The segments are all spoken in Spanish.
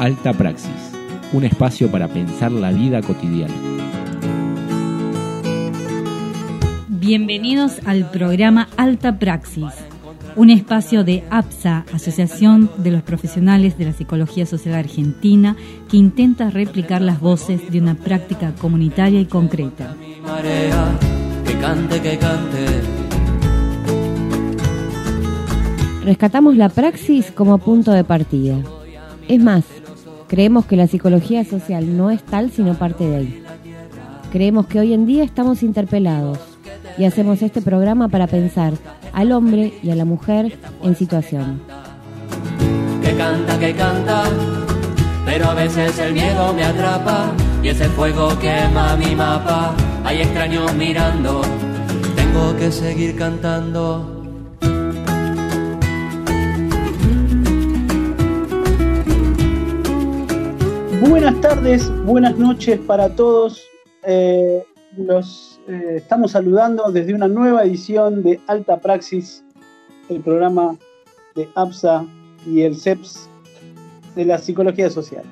Alta Praxis, un espacio para pensar la vida cotidiana. Bienvenidos al programa Alta Praxis, un espacio de APSA, Asociación de los Profesionales de la Psicología Social Argentina, que intenta replicar las voces de una práctica comunitaria y concreta. Rescatamos la praxis como punto de partida. Es más, creemos que la psicología social no es tal sino parte de ahí. Creemos que hoy en día estamos interpelados y hacemos este programa para pensar al hombre y a la mujer en situación. Que canta, que canta, pero a veces el miedo me atrapa y ese fuego quema mi mapa. Hay extraños mirando, tengo que seguir cantando. Buenas tardes, buenas noches para todos. Eh, los eh, estamos saludando desde una nueva edición de Alta Praxis, el programa de APSA y el CEPS de la psicología social.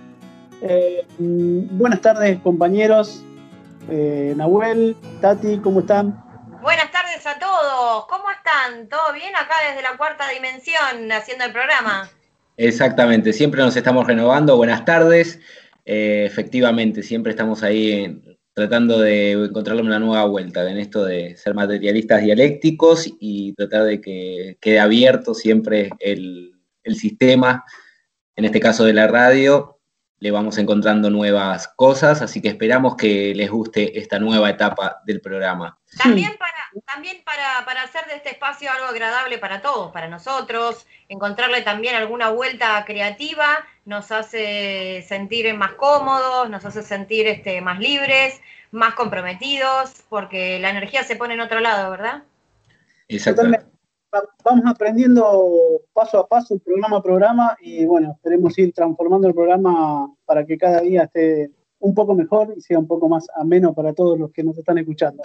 Eh, mm, buenas tardes, compañeros. Nahuel, Tati, ¿cómo están? Buenas tardes a todos. ¿Cómo están? ¿Todo bien acá desde la cuarta dimensión haciendo el programa? Exactamente, siempre nos estamos renovando. Buenas tardes. Eh, efectivamente, siempre estamos ahí tratando de encontrarle una nueva vuelta en esto de ser materialistas dialécticos y tratar de que quede abierto siempre el, el sistema, en este caso de la radio, le vamos encontrando nuevas cosas, así que esperamos que les guste esta nueva etapa del programa. También también para, para hacer de este espacio algo agradable para todos, para nosotros, encontrarle también alguna vuelta creativa, nos hace sentir más cómodos, nos hace sentir este, más libres, más comprometidos, porque la energía se pone en otro lado, ¿verdad? Exactamente vamos aprendiendo paso a paso, programa a programa, y bueno, esperemos ir transformando el programa para que cada día esté un poco mejor y sea un poco más ameno para todos los que nos están escuchando.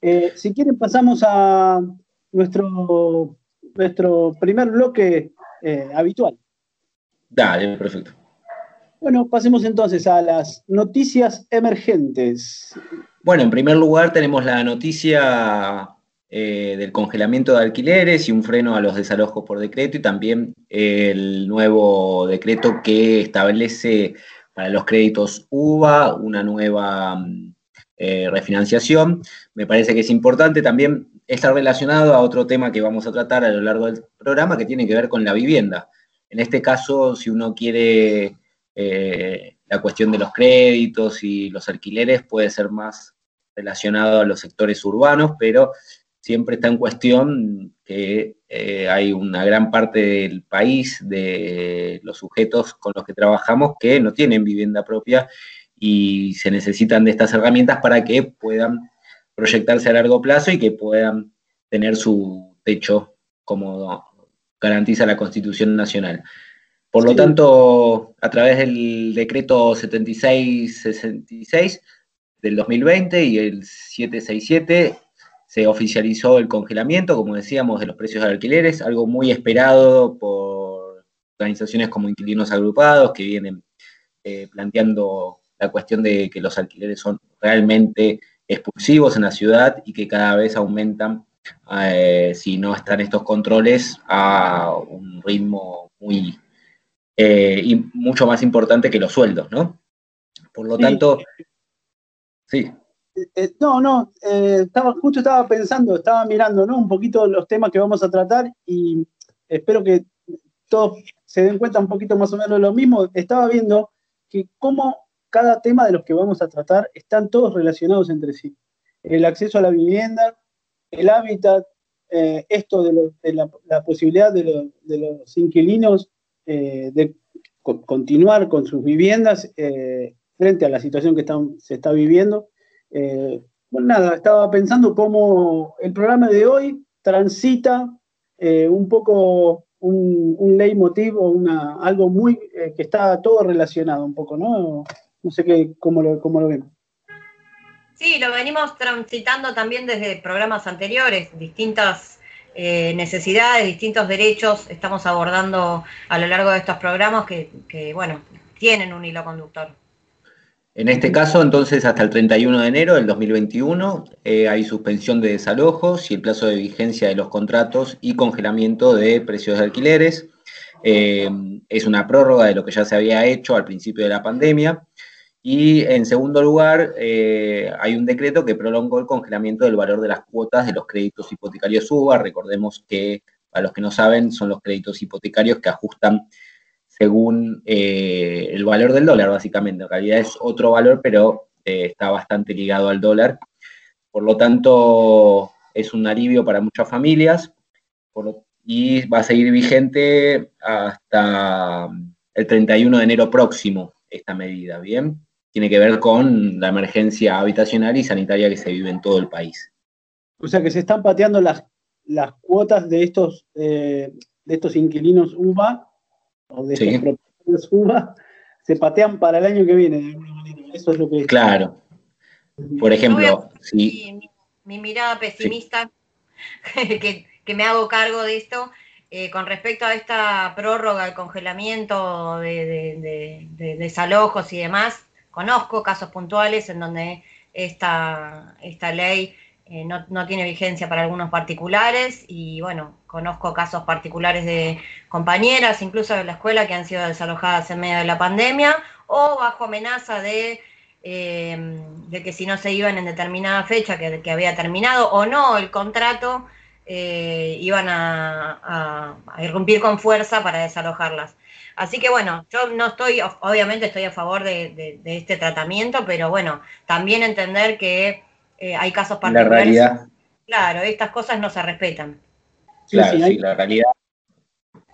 Eh, si quieren, pasamos a nuestro, nuestro primer bloque eh, habitual. Dale, perfecto. Bueno, pasemos entonces a las noticias emergentes. Bueno, en primer lugar tenemos la noticia eh, del congelamiento de alquileres y un freno a los desalojos por decreto y también el nuevo decreto que establece para los créditos UVA una nueva eh, refinanciación. Me parece que es importante también estar relacionado a otro tema que vamos a tratar a lo largo del programa que tiene que ver con la vivienda. En este caso, si uno quiere eh, la cuestión de los créditos y los alquileres, puede ser más relacionado a los sectores urbanos, pero siempre está en cuestión que eh, hay una gran parte del país, de los sujetos con los que trabajamos, que no tienen vivienda propia y se necesitan de estas herramientas para que puedan proyectarse a largo plazo y que puedan tener su techo como garantiza la Constitución Nacional. Por lo tanto, a través del decreto 7666 del 2020 y el 767, se oficializó el congelamiento, como decíamos, de los precios de alquileres, algo muy esperado por organizaciones como Inquilinos Agrupados, que vienen eh, planteando la cuestión de que los alquileres son realmente expulsivos en la ciudad y que cada vez aumentan eh, si no están estos controles a un ritmo muy eh, y mucho más importante que los sueldos, ¿no? Por lo tanto, sí. Eh, no, no, eh, estaba, justo estaba pensando, estaba mirando ¿no? un poquito los temas que vamos a tratar y espero que todos se den cuenta un poquito más o menos de lo mismo. Estaba viendo que cómo cada tema de los que vamos a tratar están todos relacionados entre sí. El acceso a la vivienda, el hábitat, eh, esto de, la, posibilidad de, los inquilinos de continuar con sus viviendas frente a la situación que se está viviendo eh, bueno, nada, estaba pensando cómo el programa de hoy transita eh, un poco un, un leitmotiv o una, algo muy eh, que está todo relacionado un poco, ¿no? No sé qué, cómo lo, cómo lo ven. Sí, lo venimos transitando también desde programas anteriores, distintas necesidades, distintos derechos estamos abordando a lo largo de estos programas que, que, bueno, tienen un hilo conductor. En este caso, entonces, hasta el 31 de enero del 2021 eh, hay suspensión de desalojos y el plazo de vigencia de los contratos y congelamiento de precios de alquileres. Eh, es una prórroga de lo que ya se había hecho al principio de la pandemia. Y en segundo lugar, eh, hay un decreto que prolongó el congelamiento del valor de las cuotas de los créditos hipotecarios UBA. Recordemos que, para los que no saben, son los créditos hipotecarios que ajustan según eh, el valor del dólar, básicamente. En realidad es otro valor, pero eh, está bastante ligado al dólar. Por lo tanto, es un alivio para muchas familias y va a seguir vigente hasta el 31 de enero próximo esta medida, ¿bien? Tiene que ver con la emergencia habitacional y sanitaria que se vive en todo el país. O sea que se están pateando las, las cuotas de estos, eh, de estos inquilinos UBA o de estos UBA, se patean para el año que viene, de alguna manera. Eso es lo que... Claro. Por ejemplo, si... Mi, mirada pesimista, que, que, me hago cargo de esto, eh, con respecto a esta prórroga, el congelamiento de, desalojos y demás, conozco casos puntuales en donde esta, esta ley eh, no, no, tiene vigencia para algunos particulares y bueno, conozco casos particulares de compañeras, incluso de la escuela, que han sido desalojadas en medio de la pandemia o bajo amenaza de, eh, de que si no se iban en determinada fecha que, que había terminado o no el contrato, eh, iban a, irrumpir con fuerza para desalojarlas. Así que bueno, yo no estoy, obviamente estoy a favor de este tratamiento, pero bueno, también entender que eh, hay casos particulares. La realidad. Claro, estas cosas no se respetan. Claro, sí, la realidad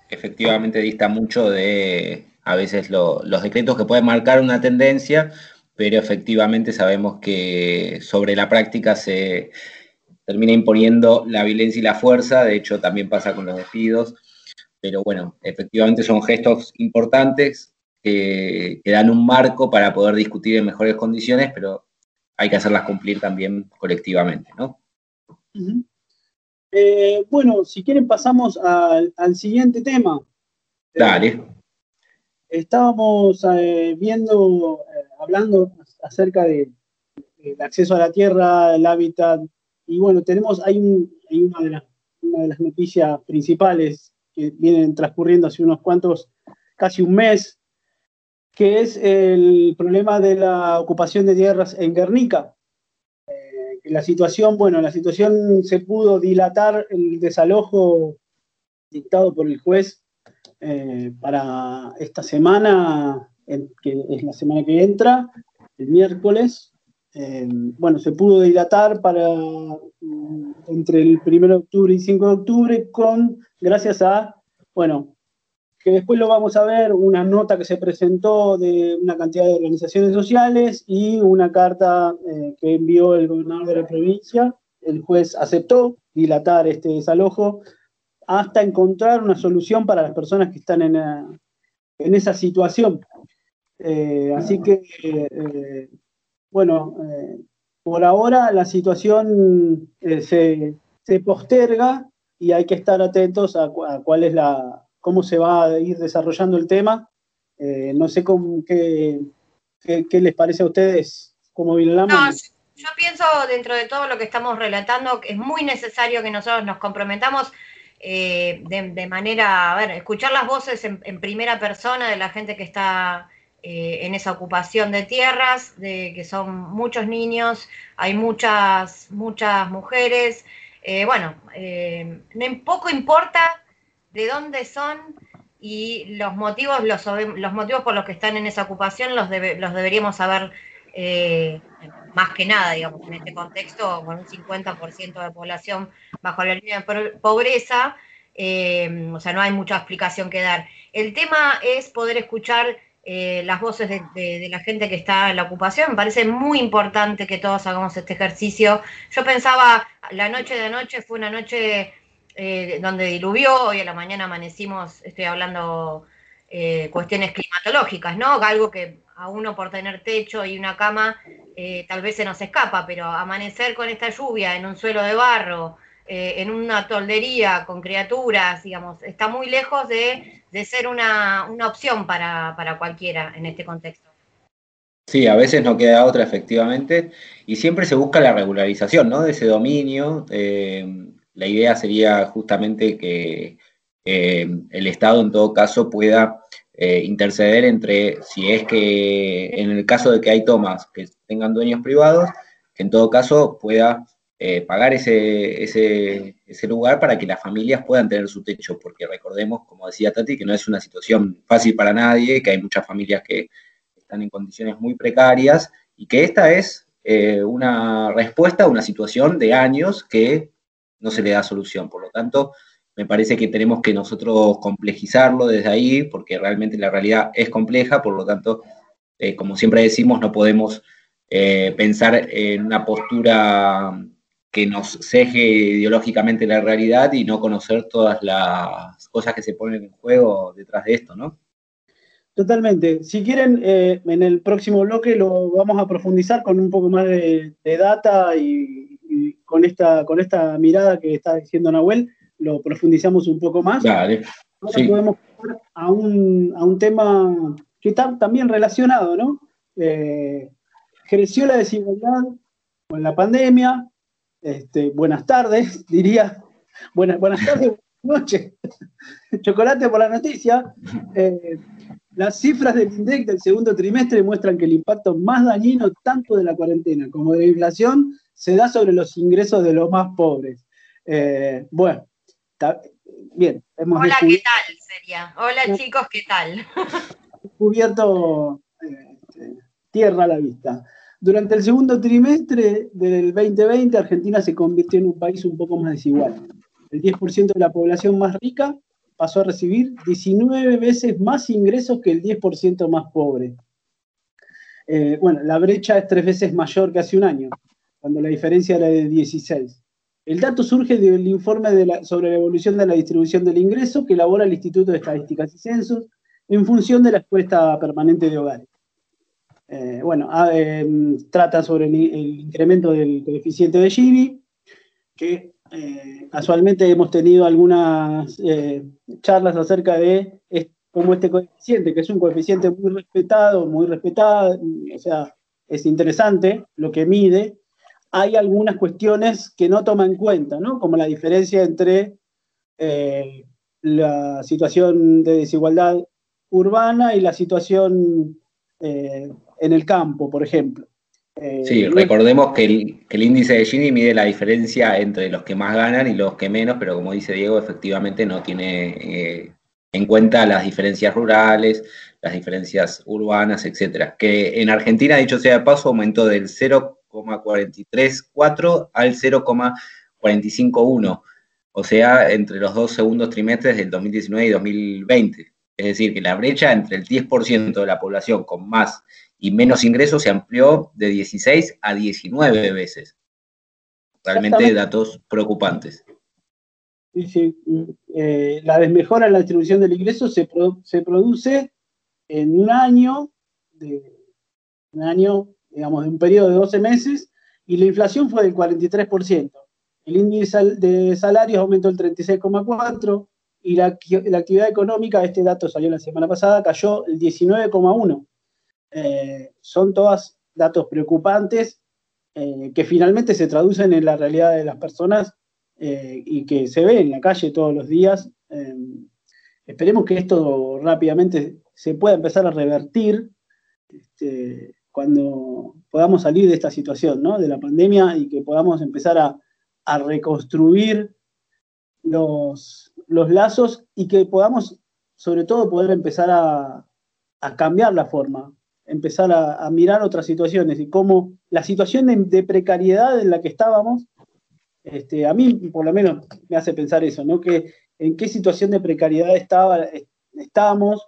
efectivamente dista mucho de a veces los decretos que pueden marcar una tendencia, pero efectivamente sabemos que sobre la práctica se termina imponiendo la violencia y la fuerza, de hecho también pasa con los despidos, pero bueno, efectivamente son gestos importantes que, que dan un marco para poder discutir en mejores condiciones, pero hay que hacerlas cumplir también colectivamente, ¿no? Eh, bueno, si quieren pasamos al, siguiente tema. Dale. estábamos eh, viendo, eh, hablando acerca del acceso a la tierra, el hábitat, y bueno, tenemos, hay, una, de una de las noticias principales que vienen transcurriendo hace unos cuantos, casi un mes, que es el problema de la ocupación de tierras en Guernica. Eh, la situación, bueno, la situación se pudo dilatar el desalojo dictado por el juez eh, para esta semana, que es la semana que entra, el miércoles. Eh, bueno, se pudo dilatar para mm, entre el 1 de octubre y 5 de octubre con, gracias a, bueno, que después lo vamos a ver, una nota que se presentó de una cantidad de organizaciones sociales y una carta eh, que envió el gobernador de la provincia. El juez aceptó dilatar este desalojo hasta encontrar una solución para las personas que están en, eh, esa situación. Eh, así que, bueno, por ahora la situación se, posterga y hay que estar atentos a cuál es la, cómo se va a ir desarrollando el tema. Eh, no sé cómo, qué, qué, les parece a ustedes, cómo viene la no, yo, pienso dentro de todo lo que estamos relatando que es muy necesario que nosotros nos comprometamos eh, de, manera, a ver, escuchar las voces en, primera persona de la gente que está eh, en esa ocupación de tierras, de que son muchos niños, hay muchas, muchas mujeres. Bueno, no, poco importa de dónde son y los motivos, los, motivos por los que están en esa ocupación los, deberíamos saber eh, más que nada, digamos, en este contexto, con un 50% de población bajo la línea de pobreza, eh, o sea, no hay mucha explicación que dar. El tema es poder escuchar eh, las voces de, la gente que está en la ocupación. Me parece muy importante que todos hagamos este ejercicio. Yo pensaba, la noche de anoche fue una noche eh, donde diluvió, hoy a la mañana amanecimos, estoy hablando eh, cuestiones climatológicas, ¿no? Algo que a uno por tener techo y una cama eh, tal vez se nos escapa, pero amanecer con esta lluvia en un suelo de barro, en una toldería con criaturas, digamos, está muy lejos de de ser una, opción para, cualquiera en este contexto. Sí, a veces no queda otra efectivamente y siempre se busca la regularización ¿no? de ese dominio. Eh, la idea sería justamente que eh, el Estado en todo caso pueda eh, interceder entre, si es que en el caso de que hay tomas que tengan dueños privados, que en todo caso pueda eh, pagar ese, ese, lugar para que las familias puedan tener su techo, porque recordemos, como decía Tati, que no es una situación fácil para nadie, que hay muchas familias que están en condiciones muy precarias y que esta es eh, una respuesta a una situación de años que no se le da solución. Por lo tanto, me parece que tenemos que nosotros complejizarlo desde ahí, porque realmente la realidad es compleja, por lo tanto, eh, como siempre decimos, no podemos pensar en una postura que nos ceje ideológicamente la realidad y no conocer todas las cosas que se ponen en juego detrás de esto, ¿no? Totalmente. Si quieren, eh, en el próximo bloque lo vamos a profundizar con un poco más de, data y, con, esta, con esta mirada que está diciendo Nahuel, lo profundizamos un poco más. Dale. Ahora podemos pasar a un, a un tema que está también relacionado, ¿no? Eh, creció la desigualdad con la pandemia, este, buenas tardes, diría. Buenas, buenas tardes, buenas noches. Chocolate por la noticia. Eh, las cifras del INDEC del segundo trimestre muestran que el impacto más dañino tanto de la cuarentena como de la inflación se da sobre los ingresos de los más pobres. Eh, bueno, bien. Hola, ¿qué tal? Sería. Hola chicos, ¿qué tal? Cubierto eh, tierra a la vista. Durante el segundo trimestre del 2020, Argentina se convirtió en un país un poco más desigual. El 10% de la población más rica pasó a recibir 19 veces más ingresos que el 10% más pobre. Eh, bueno, la brecha es tres veces mayor que hace un año, cuando la diferencia era de 16. El dato surge del informe sobre la evolución de la distribución del ingreso que elabora el Instituto de Estadísticas y Censos en función de la encuesta permanente de hogares. Eh, bueno, ah, em, trata sobre el, incremento del coeficiente de Gini, que eh, casualmente hemos tenido algunas eh, charlas acerca de cómo este coeficiente, que es un coeficiente muy respetado, muy respetado, o sea, es interesante lo que mide, hay algunas cuestiones que no toma en cuenta, ¿no? Como la diferencia entre la situación de desigualdad urbana y la situación en el campo, por ejemplo. Eh, sí, recordemos que el, índice de Gini mide la diferencia entre los que más ganan y los que menos, pero como dice Diego, efectivamente no tiene eh, en cuenta las diferencias rurales, las diferencias urbanas, etcétera. Que en Argentina, dicho sea de paso, aumentó del 0,434 al 0,451, o sea, entre los dos segundos trimestres del 2019 y 2020. Es decir, que la brecha entre el 10% de la población con más y menos ingresos se amplió de 16 a 19 veces. Realmente datos preocupantes. Eh, la desmejora en la distribución del ingreso se, se produce en un año, de, un año, digamos, de un periodo de 12 meses, y la inflación fue del 43%. El índice de salarios aumentó el 36,4% y la, la, actividad económica, este dato salió la semana pasada, cayó el 19,1%. Eh, son todas datos preocupantes eh, que finalmente se traducen en la realidad de las personas eh, y que se ve en la calle todos los días. esperemos que esto rápidamente se pueda empezar a revertir este, cuando podamos salir de esta situación, de la pandemia y que podamos empezar a, reconstruir los, lazos y que podamos, sobre todo, poder empezar a cambiar la forma empezar a, mirar otras situaciones y cómo la situación de, precariedad en la que estábamos, este, a mí por lo menos me hace pensar eso, ¿no? Que en qué situación de precariedad estaba, estábamos,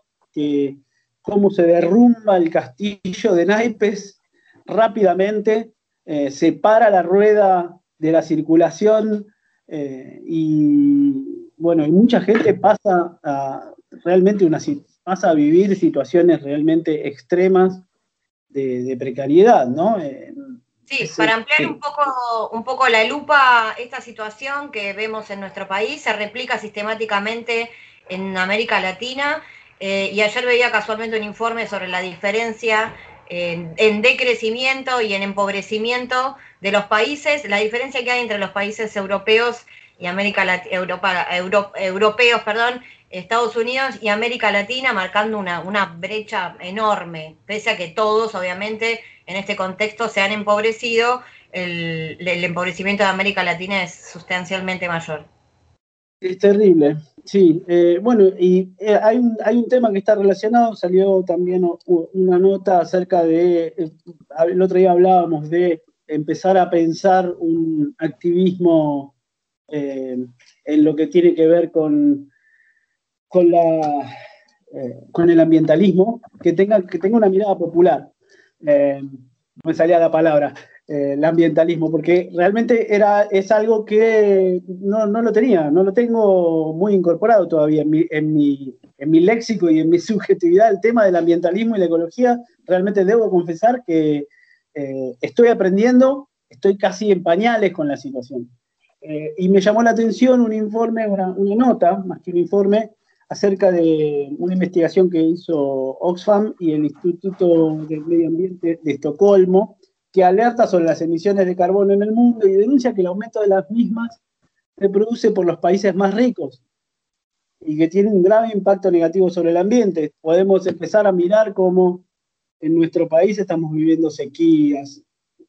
cómo se derrumba el castillo de naipes rápidamente, eh, se para la rueda de la circulación eh, y bueno, y mucha gente pasa a realmente una, pasa a vivir situaciones realmente extremas de, precariedad, ¿no? sí, para ampliar un, poco, un poco la lupa, esta situación que vemos en nuestro país se replica sistemáticamente en América Latina. Eh, y ayer veía casualmente un informe sobre la diferencia en, decrecimiento y en empobrecimiento de los países, la diferencia que hay entre los países europeos y América Latina, Europa, europeos, perdón, Estados Unidos y América Latina, marcando una, una brecha enorme, pese a que todos, obviamente, en este contexto se han empobrecido, el, empobrecimiento de América Latina es sustancialmente mayor. Es terrible, sí. Eh, bueno, y eh, hay, un, hay un tema que está relacionado, salió también una nota acerca de, eh, el otro día hablábamos de empezar a pensar un activismo en lo que tiene que ver con, con, la, con el ambientalismo, que tenga, que tenga una mirada popular. no me salía la palabra. Eh, el ambientalismo, porque realmente era, es algo que no, lo tenía, no lo tengo muy incorporado todavía en mi, en, mi, en mi léxico y en mi subjetividad. El tema del ambientalismo y la ecología, realmente debo confesar que eh, estoy aprendiendo, estoy casi en pañales con la situación. Eh, y me llamó la atención un informe, una, una nota, más que un informe, acerca de una investigación que hizo Oxfam y el Instituto del Medio Ambiente de Estocolmo, que alerta sobre las emisiones de carbono en el mundo y denuncia que el aumento de las mismas se produce por los países más ricos y que tiene un grave impacto negativo sobre el ambiente. Podemos empezar a mirar cómo en nuestro país estamos viviendo sequías,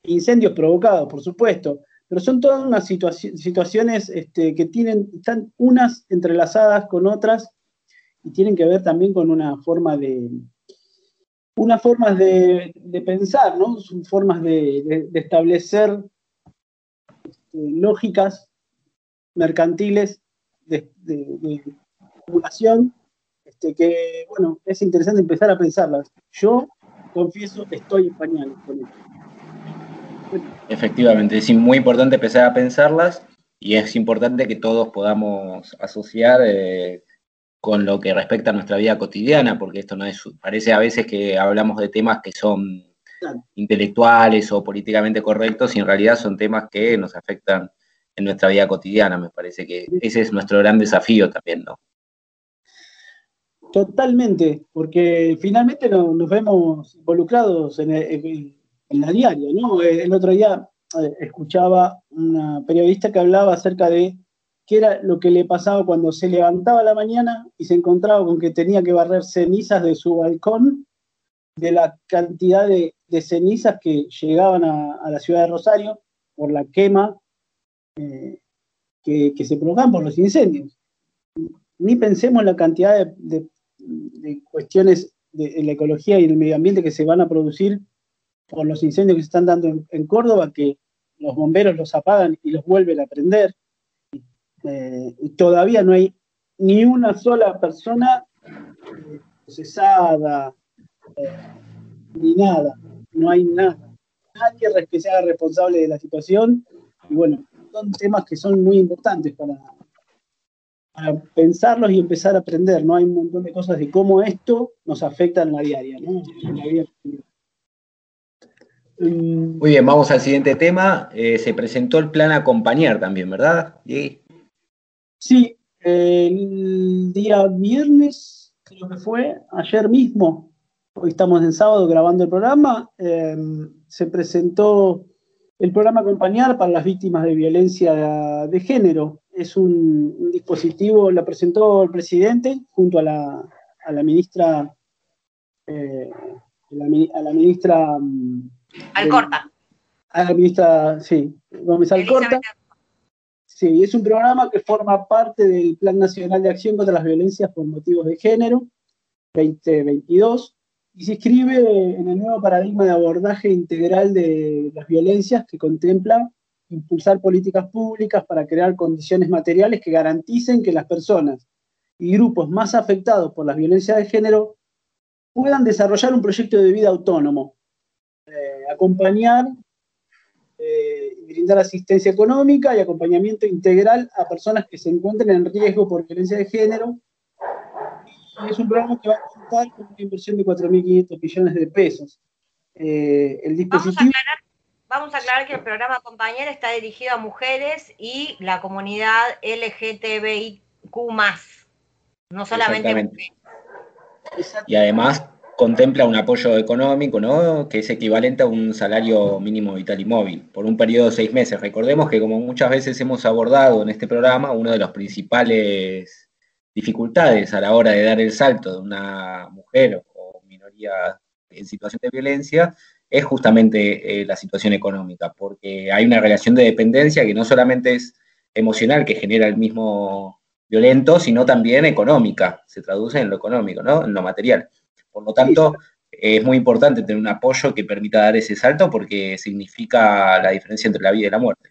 incendios provocados, por supuesto, pero son todas unas situaciones este, que tienen, están unas entrelazadas con otras y tienen que ver también con una forma de, unas formas de, pensar, ¿no? Son formas de, establecer este, lógicas mercantiles de, acumulación, este, que, bueno, es interesante empezar a pensarlas. Yo, confieso, estoy en pañales con esto. Efectivamente, es muy importante empezar a pensarlas y es importante que todos podamos asociar eh, con lo que respecta a nuestra vida cotidiana, porque esto no es, parece a veces que hablamos de temas que son intelectuales o políticamente correctos y en realidad son temas que nos afectan en nuestra vida cotidiana. Me parece que ese es nuestro gran desafío también, ¿no? Totalmente, porque finalmente nos vemos involucrados en, en, la diaria, ¿no? El otro día eh, escuchaba una periodista que hablaba acerca de qué era lo que le pasaba cuando se levantaba la mañana y se encontraba con que tenía que barrer cenizas de su balcón, de la cantidad de, cenizas que llegaban a, la ciudad de Rosario por la quema eh, que, se provocaban por los incendios. Ni pensemos en la cantidad de, cuestiones de, la ecología y el medio ambiente que se van a producir por los incendios que se están dando en Córdoba, que los bomberos los apagan y los vuelven a prender eh, todavía no hay ni una sola persona eh, procesada, eh, ni nada, no hay nada. Nadie que sea responsable de la situación. Y bueno, son temas que son muy importantes para, para pensarlos y empezar a aprender, ¿no? Hay un montón de cosas de cómo esto nos afecta en la diaria, ¿no? Muy bien, vamos al siguiente tema. se presentó el plan acompañar también, ¿verdad? Sí, el día viernes, creo que fue, ayer mismo, hoy estamos en sábado grabando el programa, em, se presentó el programa Acompañar para las víctimas de violencia de género. Es un, dispositivo, lo presentó el presidente junto a la, a la ministra, eh, a la ministra... Mm, Alcorta. A la ministra, sí, Gómez Alcorta. Sí, es un programa que forma parte del Plan Nacional de Acción contra las Violencias por Motivos de Género 2022 y se inscribe en el nuevo paradigma de abordaje integral de las violencias que contempla impulsar políticas públicas para crear condiciones materiales que garanticen que las personas y grupos más afectados por las violencias de género puedan desarrollar un proyecto de vida autónomo, eh, acompañar eh, brindar asistencia económica y acompañamiento integral a personas que se encuentren en riesgo por violencia de género. Y es un programa que va a contar con una inversión de 4.500 millones de pesos. Eh, el dispositivo... Vamos a, aclarar, que el programa Compañera está dirigido a mujeres y la comunidad LGTBIQ+. no solamente Y además contempla un apoyo económico, ¿no? Que es equivalente a un salario mínimo vital y móvil por un periodo de seis meses. Recordemos que como muchas veces hemos abordado en este programa, una de las principales dificultades a la hora de dar el salto de una mujer o minoría en situación de violencia es justamente eh, la situación económica, porque hay una relación de dependencia que no solamente es emocional, que genera el mismo violento, sino también económica, se traduce en lo económico, ¿no? En lo material. Por lo tanto, es muy importante tener un apoyo que permita dar ese salto porque significa la diferencia entre la vida y la muerte.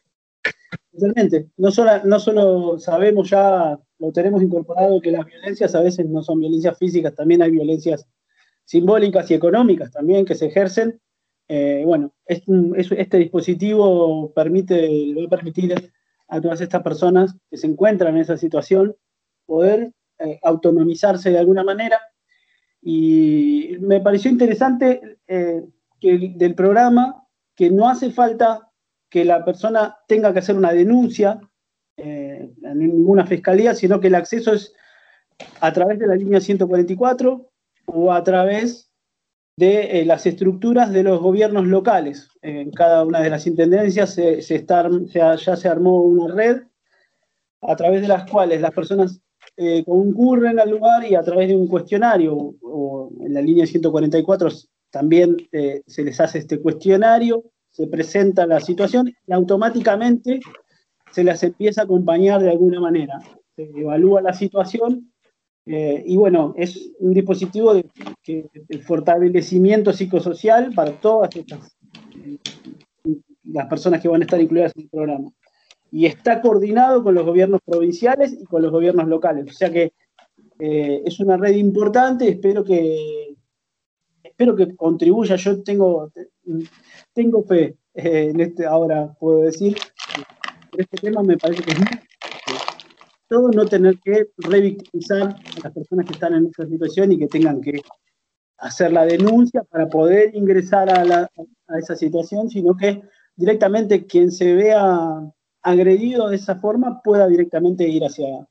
Totalmente. No solo, no solo sabemos ya, lo tenemos incorporado, que las violencias a veces no son violencias físicas, también hay violencias simbólicas y económicas también que se ejercen. Eh, bueno, este dispositivo permite, va a permitir a todas estas personas que se encuentran en esa situación poder eh, autonomizarse de alguna manera y me pareció interesante eh, que, del programa que no hace falta que la persona tenga que hacer una denuncia eh, en ninguna fiscalía, sino que el acceso es a través de la línea 144 o a través de eh, las estructuras de los gobiernos locales. En cada una de las intendencias se, ya se armó una red a través de las cuales las personas eh, concurren al lugar y a través de un cuestionario o en la línea 144 también eh, se les hace este cuestionario, se presenta la situación y automáticamente se las empieza a acompañar de alguna manera. Se evalúa la situación eh, y bueno, es un dispositivo de, que, fortalecimiento psicosocial para todas estas las personas que van a estar incluidas en el programa y está coordinado con los gobiernos provinciales y con los gobiernos locales. O sea que eh, es una red importante, espero que, espero que contribuya. Yo tengo, tengo fe eh, en este, ahora puedo decir, este tema me parece que es muy todo no tener que revictimizar a las personas que están en esa situación y que tengan que hacer la denuncia para poder ingresar a, a esa situación, sino que directamente quien se vea agredido de esa forma pueda directamente ir hacia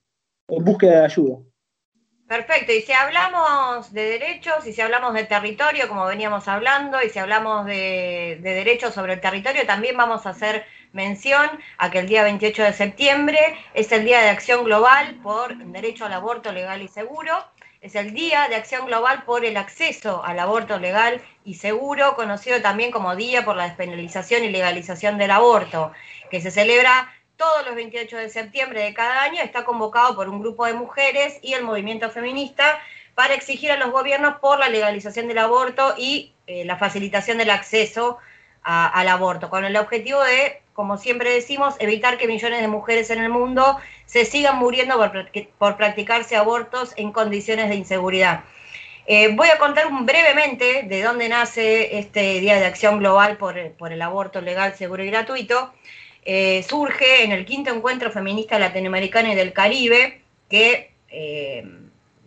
en búsqueda de ayuda. Perfecto, y si hablamos de derechos, y si hablamos de territorio, como veníamos hablando, y si hablamos de, derechos sobre el territorio, también vamos a hacer mención a que el día 28 de septiembre es el Día de Acción Global por Derecho al Aborto Legal y Seguro. Es el Día de Acción Global por el Acceso al Aborto Legal y Seguro, conocido también como Día por la Despenalización y Legalización del Aborto que se celebra todos los 28 de septiembre de cada año, está convocado por un grupo de mujeres y el movimiento feminista para exigir a los gobiernos por la legalización del aborto y eh, la facilitación del acceso al aborto, con el objetivo de, como siempre decimos, evitar que millones de mujeres en el mundo se sigan muriendo por, practicarse abortos en condiciones de inseguridad. Eh, voy a contar brevemente de dónde nace este Día de Acción Global por el aborto legal, seguro y gratuito. Eh, surge en el quinto encuentro feminista latinoamericano y del Caribe, que eh,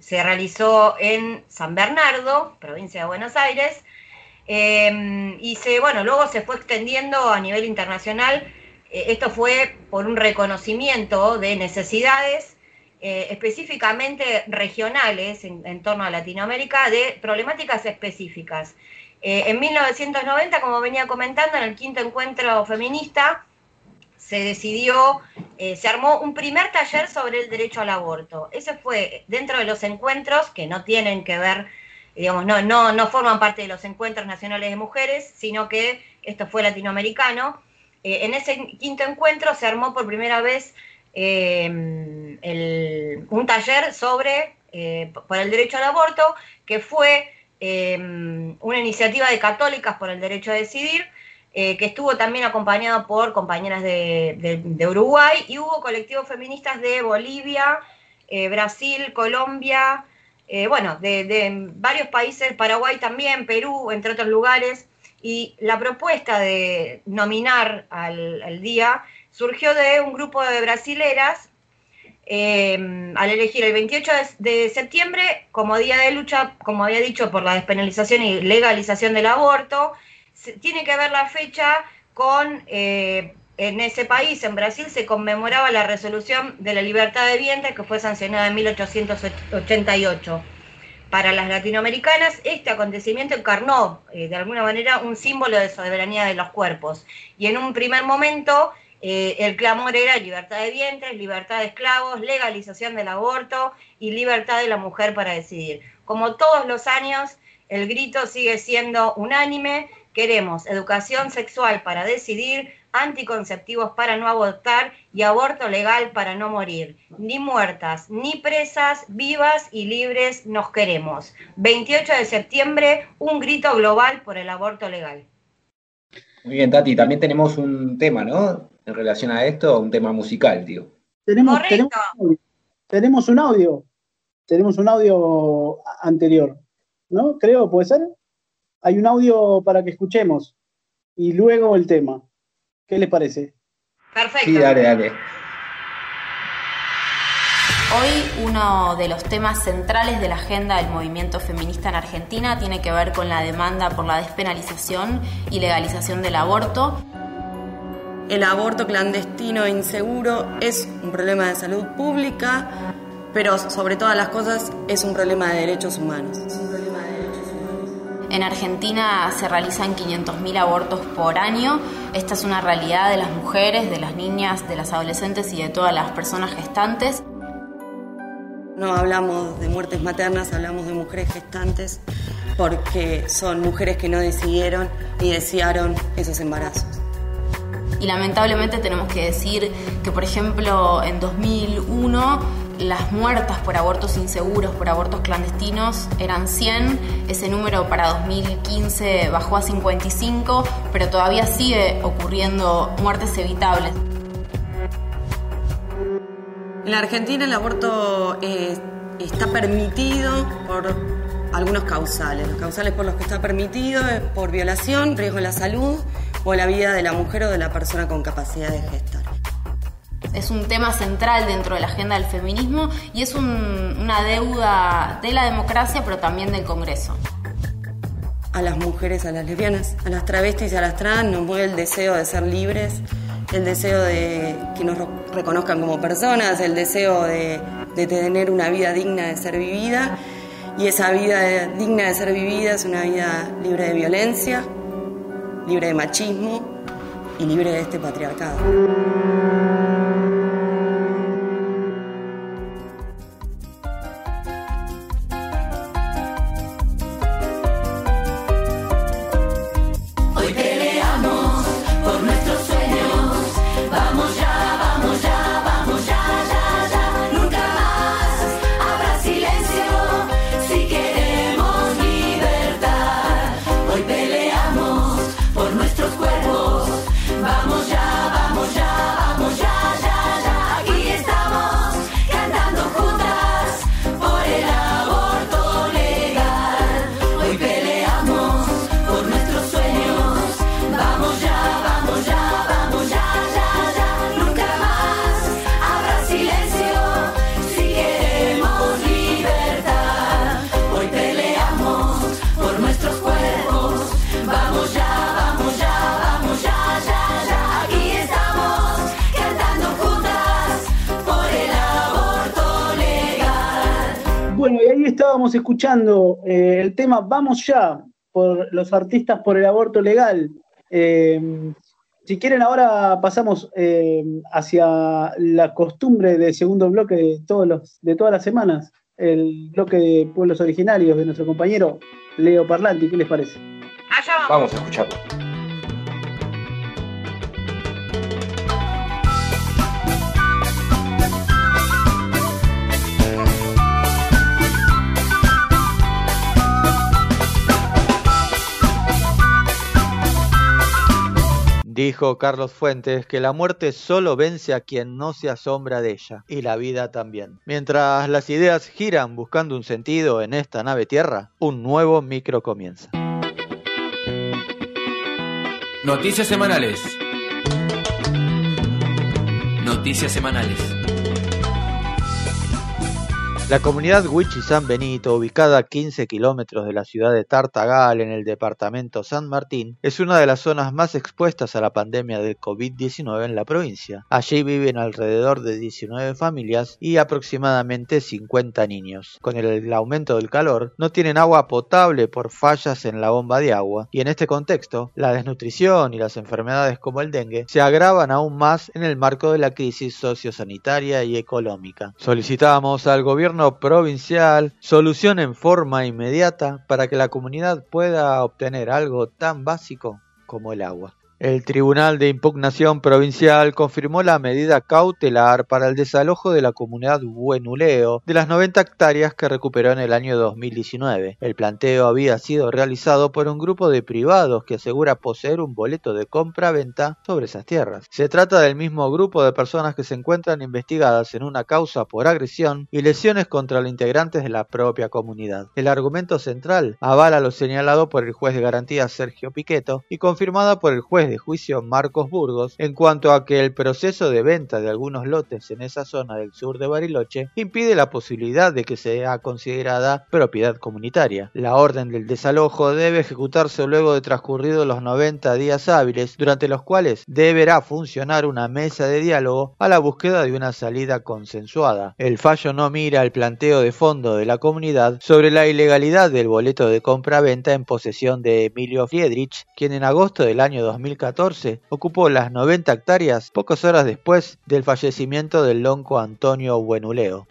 se realizó en San Bernardo, provincia de Buenos Aires, eh, y se, bueno, luego se fue extendiendo a nivel internacional. esto fue por un reconocimiento de necesidades específicamente regionales en, torno a Latinoamérica de problemáticas específicas. en 1990, como venía comentando, en el quinto encuentro feminista, se decidió, eh, se armó un primer taller sobre el derecho al aborto. Ese fue dentro de los encuentros que no tienen que ver, digamos, no, no, no forman parte de los encuentros nacionales de mujeres, sino que esto fue latinoamericano. Eh, en ese quinto encuentro se armó por primera vez eh, un taller sobre por el derecho al aborto, que fue una iniciativa de católicas por el derecho a decidir, eh, que estuvo también acompañado por compañeras de, Uruguay y hubo colectivos feministas de Bolivia, eh, Brasil, Colombia, eh, bueno, de, varios países, Paraguay también, Perú, entre otros lugares. Y la propuesta de nominar al, día surgió de un grupo de brasileras al elegir el 28 de, septiembre como día de lucha, como había dicho, por la despenalización y legalización del aborto tiene que ver la fecha con eh, en ese país, en Brasil, se conmemoraba la resolución de la libertad de vientre que fue sancionada en 1888. Para las latinoamericanas, este acontecimiento encarnó eh, de alguna manera un símbolo de soberanía de los cuerpos. Y en un primer momento eh, el clamor era libertad de vientres, libertad de esclavos, legalización del aborto y libertad de la mujer para decidir. Como todos los años, el grito sigue siendo unánime. Queremos educación sexual para decidir, anticonceptivos para no abortar y aborto legal para no morir. Ni muertas, ni presas, vivas y libres nos queremos. 28 de septiembre, un grito global por el aborto legal. Muy bien, Tati, también tenemos un tema, ¿no? En relación a esto, un tema musical, tío. Tenemos, tenemos, tenemos un audio. Tenemos un audio anterior, ¿no? Creo, ¿puede ser? Hay un audio para que escuchemos y luego el tema. ¿Qué les parece? Perfecto. Sí, dale, dale. Hoy uno de los temas centrales de la agenda del movimiento feminista en Argentina tiene que ver con la demanda por la despenalización y legalización del aborto. El aborto clandestino e inseguro es un problema de salud pública, pero sobre todas las cosas es un problema de derechos humanos. En Argentina se realizan 500.000 abortos por año. Esta es una realidad de las mujeres, de las niñas, de las adolescentes y de todas las personas gestantes. No hablamos de muertes maternas, hablamos de mujeres gestantes porque son mujeres que no decidieron ni desearon esos embarazos. Y lamentablemente tenemos que decir que, por ejemplo, en 2001 las muertas por abortos inseguros, por abortos clandestinos, eran 100. Ese número para 2015 bajó a 55, pero todavía sigue ocurriendo muertes evitables. En la Argentina el aborto eh, está permitido por algunos causales. Los causales por los que está permitido es por violación, riesgo de la salud o la vida de la mujer o de la persona con capacidad de gestar es un tema central dentro de la agenda del feminismo y es una deuda de la democracia, pero también del Congreso. A las mujeres, a las lesbianas, a las travestis y a las trans nos mueve el deseo de ser libres, el deseo de que nos reconozcan como personas, el deseo de, de tener una vida digna de ser vivida. Y esa vida digna de ser vivida es una vida libre de violencia, libre de machismo y libre de este patriarcado. Escuchando eh, el tema Vamos ya por los artistas por el aborto legal. Eh, si quieren, ahora pasamos eh, hacia la costumbre de segundo bloque de, todos los, de todas las semanas, el bloque de pueblos originarios de nuestro compañero Leo Parlanti. ¿Qué les parece? Allá vamos. Vamos a escucharlo. Dijo Carlos Fuentes que la muerte solo vence a quien no se asombra de ella, y la vida también. Mientras las ideas giran buscando un sentido en esta nave tierra, un nuevo micro comienza. Noticias semanales. Noticias semanales. La comunidad Huichi San Benito, ubicada a 15 kilómetros de la ciudad de Tartagal en el departamento San Martín, es una de las zonas más expuestas a la pandemia del COVID-19 en la provincia. Allí viven alrededor de 19 familias y aproximadamente 50 niños. Con el aumento del calor, no tienen agua potable por fallas en la bomba de agua y en este contexto, la desnutrición y las enfermedades como el dengue se agravan aún más en el marco de la crisis sociosanitaria y económica. Solicitamos al gobierno provincial solución en forma inmediata para que la comunidad pueda obtener algo tan básico como el agua. El Tribunal de Impugnación Provincial confirmó la medida cautelar para el desalojo de la comunidad Buenuleo de las 90 hectáreas que recuperó en el año 2019. El planteo había sido realizado por un grupo de privados que asegura poseer un boleto de compra-venta sobre esas tierras. Se trata del mismo grupo de personas que se encuentran investigadas en una causa por agresión y lesiones contra los integrantes de la propia comunidad. El argumento central avala lo señalado por el juez de garantía Sergio Piqueto y confirmada por el juez de juicio Marcos Burgos en cuanto a que el proceso de venta de algunos lotes en esa zona del sur de Bariloche impide la posibilidad de que sea considerada propiedad comunitaria. La orden del desalojo debe ejecutarse luego de transcurridos los 90 días hábiles, durante los cuales deberá funcionar una mesa de diálogo a la búsqueda de una salida consensuada. El fallo no mira el planteo de fondo de la comunidad sobre la ilegalidad del boleto de compra-venta en posesión de Emilio Friedrich, quien en agosto del año 2000 2014 ocupó las 90 hectáreas pocas horas después del fallecimiento del lonco Antonio Buenuleo.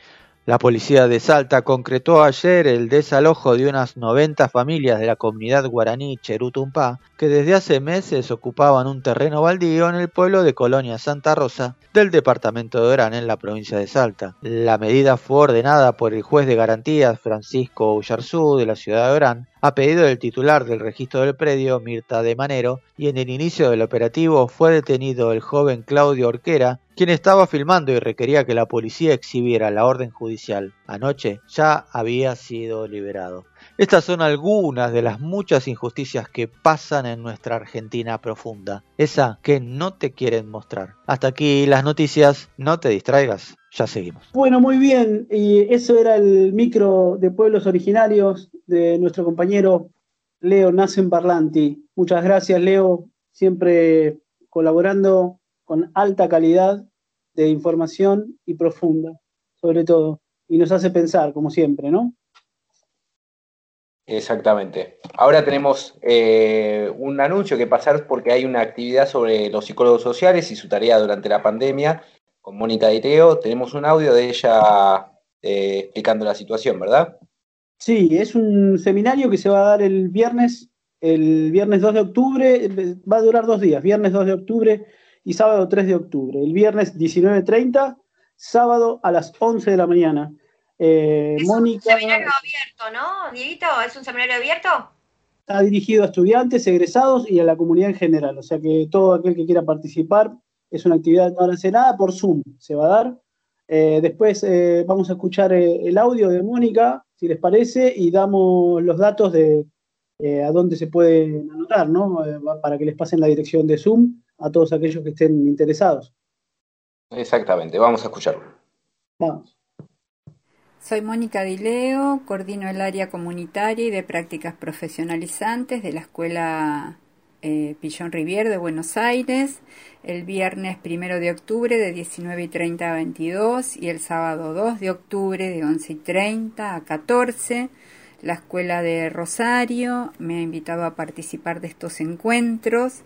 La policía de Salta concretó ayer el desalojo de unas 90 familias de la comunidad guaraní Cherutumpá que desde hace meses ocupaban un terreno baldío en el pueblo de Colonia Santa Rosa del departamento de Orán en la provincia de Salta. La medida fue ordenada por el juez de garantías Francisco Ullarzú de la ciudad de Orán a pedido del titular del registro del predio, Mirta de Manero, y en el inicio del operativo fue detenido el joven Claudio Orquera, quien estaba filmando y requería que la policía exhibiera la orden judicial. Anoche ya había sido liberado. Estas son algunas de las muchas injusticias que pasan en nuestra Argentina profunda, esa que no te quieren mostrar. Hasta aquí las noticias, no te distraigas, ya seguimos. Bueno, muy bien, y eso era el micro de pueblos originarios de nuestro compañero Leo Nacen Parlanti. Muchas gracias, Leo, siempre colaborando con alta calidad de información y profunda, sobre todo, y nos hace pensar, como siempre, ¿no? Exactamente. Ahora tenemos eh, un anuncio que pasar porque hay una actividad sobre los psicólogos sociales y su tarea durante la pandemia con Mónica Direo. Tenemos un audio de ella eh, explicando la situación, ¿verdad? Sí, es un seminario que se va a dar el viernes, el viernes 2 de octubre, va a durar dos días, viernes 2 de octubre y sábado 3 de octubre. El viernes 19.30, sábado a las 11 de la mañana. Eh, es un seminario abierto, ¿no, Dieguito? ¿Es un seminario abierto? Está dirigido a estudiantes, egresados y a la comunidad en general. O sea que todo aquel que quiera participar es una actividad no hace nada, por Zoom se va a dar. Eh, después eh, vamos a escuchar el audio de Mónica, si les parece, y damos los datos de a dónde se pueden anotar, ¿no? para que les pasen la dirección de Zoom a todos aquellos que estén interesados. Exactamente, vamos a escucharlo. Vamos. Soy Mónica Dileo, coordino el área comunitaria y de prácticas profesionalizantes de la Escuela eh, Pillón Rivier de Buenos Aires, el viernes primero de octubre de 19 y 30 a 22 y el sábado 2 de octubre de 11 y 30 a 14. La Escuela de Rosario me ha invitado a participar de estos encuentros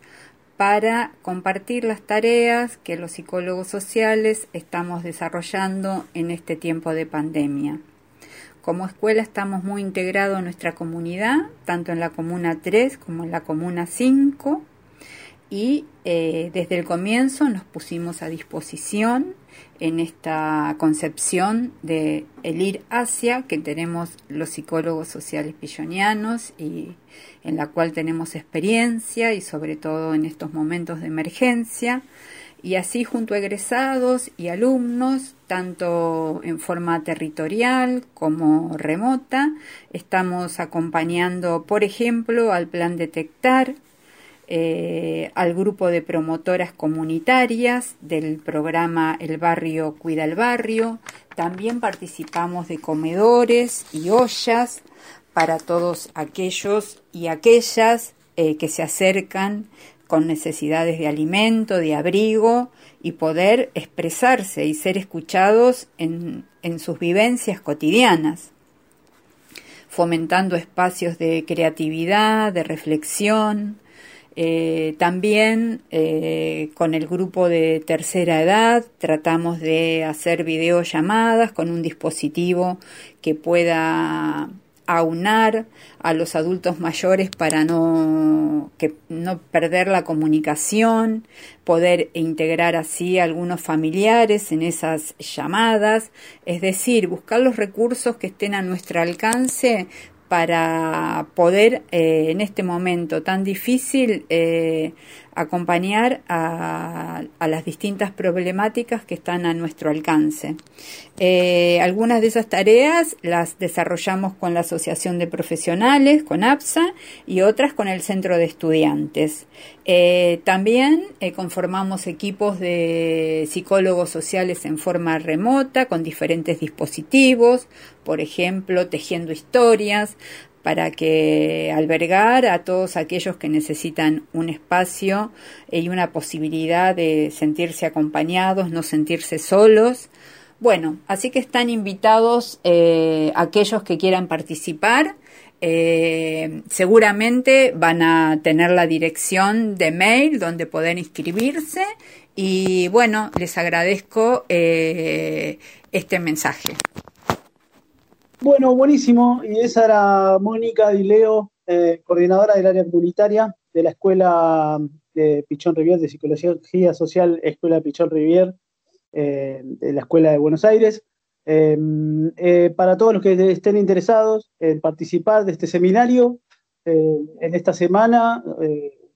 para compartir las tareas que los psicólogos sociales estamos desarrollando en este tiempo de pandemia. Como escuela estamos muy integrados en nuestra comunidad, tanto en la Comuna 3 como en la Comuna 5, y eh, desde el comienzo nos pusimos a disposición en esta concepción de el ir hacia que tenemos los psicólogos sociales pillonianos y en la cual tenemos experiencia y sobre todo en estos momentos de emergencia. Y así junto a egresados y alumnos, tanto en forma territorial como remota, estamos acompañando, por ejemplo, al plan Detectar, eh, al grupo de promotoras comunitarias del programa El Barrio Cuida el Barrio. También participamos de comedores y ollas para todos aquellos y aquellas eh, que se acercan con necesidades de alimento, de abrigo y poder expresarse y ser escuchados en, en sus vivencias cotidianas, fomentando espacios de creatividad, de reflexión, eh, también eh, con el grupo de tercera edad tratamos de hacer videollamadas con un dispositivo que pueda aunar a los adultos mayores para no, que, no perder la comunicación, poder integrar así a algunos familiares en esas llamadas, es decir, buscar los recursos que estén a nuestro alcance para poder eh, en este momento tan difícil eh, acompañar a, las distintas problemáticas que están a nuestro alcance. Eh, algunas de esas tareas las desarrollamos con la Asociación de Profesionales, con APSA, y otras con el Centro de Estudiantes. también conformamos equipos de psicólogos sociales en forma remota, con diferentes dispositivos, por ejemplo, tejiendo historias, para que albergar a todos aquellos que necesitan un espacio y una posibilidad de sentirse acompañados, no sentirse solos. Bueno, así que están invitados eh, aquellos que quieran participar. Eh, seguramente van a tener la dirección de mail donde poder inscribirse y bueno, les agradezco eh, este mensaje. Bueno, buenísimo. Y esa era Mónica Dileo, eh, coordinadora del área comunitaria de la Escuela de Pichón Rivier, de Psicología Social, Escuela Pichón Rivier, eh, de la Escuela de Buenos Aires. Em, eh, para todos los que estén interesados en participar de este seminario, en esta semana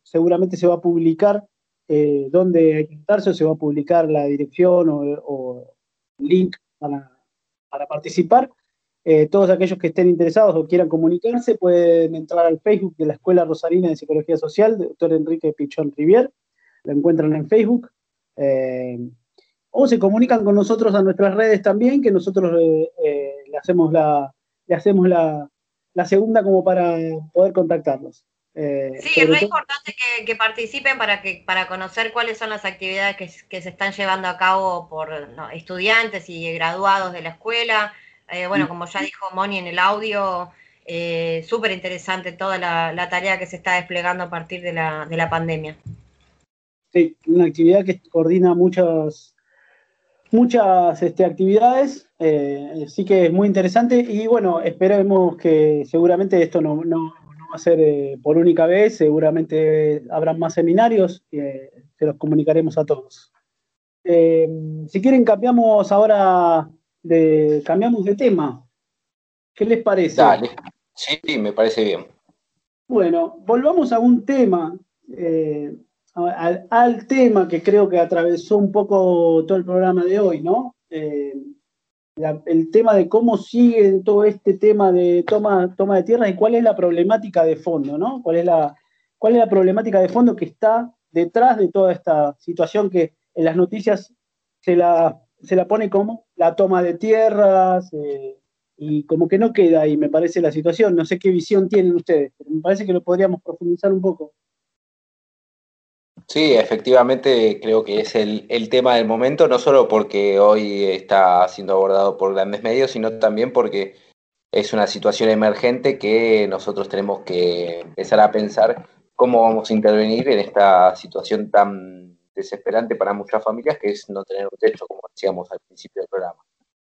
seguramente se va a publicar dónde hay que o se va a publicar la dirección o, o link para participar. Eh, todos aquellos que estén interesados o quieran comunicarse pueden entrar al Facebook de la Escuela Rosarina de Psicología Social, doctor Enrique Pichón Rivier, lo encuentran en Facebook. Eh, o se comunican con nosotros a nuestras redes también, que nosotros eh, le hacemos, la, le hacemos la, segunda como para poder contactarlos. sí, es muy importante que, participen para, que, para conocer cuáles son las actividades que, se están llevando a cabo por estudiantes y graduados de la escuela, eh, bueno, como ya dijo Moni en el audio, eh, súper interesante toda la, tarea que se está desplegando a partir de la, pandemia. Sí, una actividad que coordina muchas, muchas este, actividades, eh, sí que es muy interesante y bueno, esperemos que seguramente esto no, va a ser por única vez, seguramente habrá más seminarios y se los comunicaremos a todos. si quieren, cambiamos ahora cambiamos de tema. ¿Qué les parece? Dale, sí, me parece bien. Bueno, volvamos a un tema, eh, al, tema que creo que atravesó un poco todo el programa de hoy, ¿no? Eh, el tema de cómo sigue todo este tema de toma, toma de tierra y cuál es la problemática de fondo, ¿no? ¿Cuál es la, cuál es la problemática de fondo que está detrás de toda esta situación que en las noticias se la se la pone como la toma de tierras eh, y como que no queda ahí, me parece la situación. No sé qué visión tienen ustedes, pero me parece que lo podríamos profundizar un poco. Sí, efectivamente creo que es el, tema del momento, no solo porque hoy está siendo abordado por grandes medios, sino también porque es una situación emergente que nosotros tenemos que empezar a pensar cómo vamos a intervenir en esta situación tan desesperante para muchas familias, que es no tener un techo, como decíamos al principio del programa.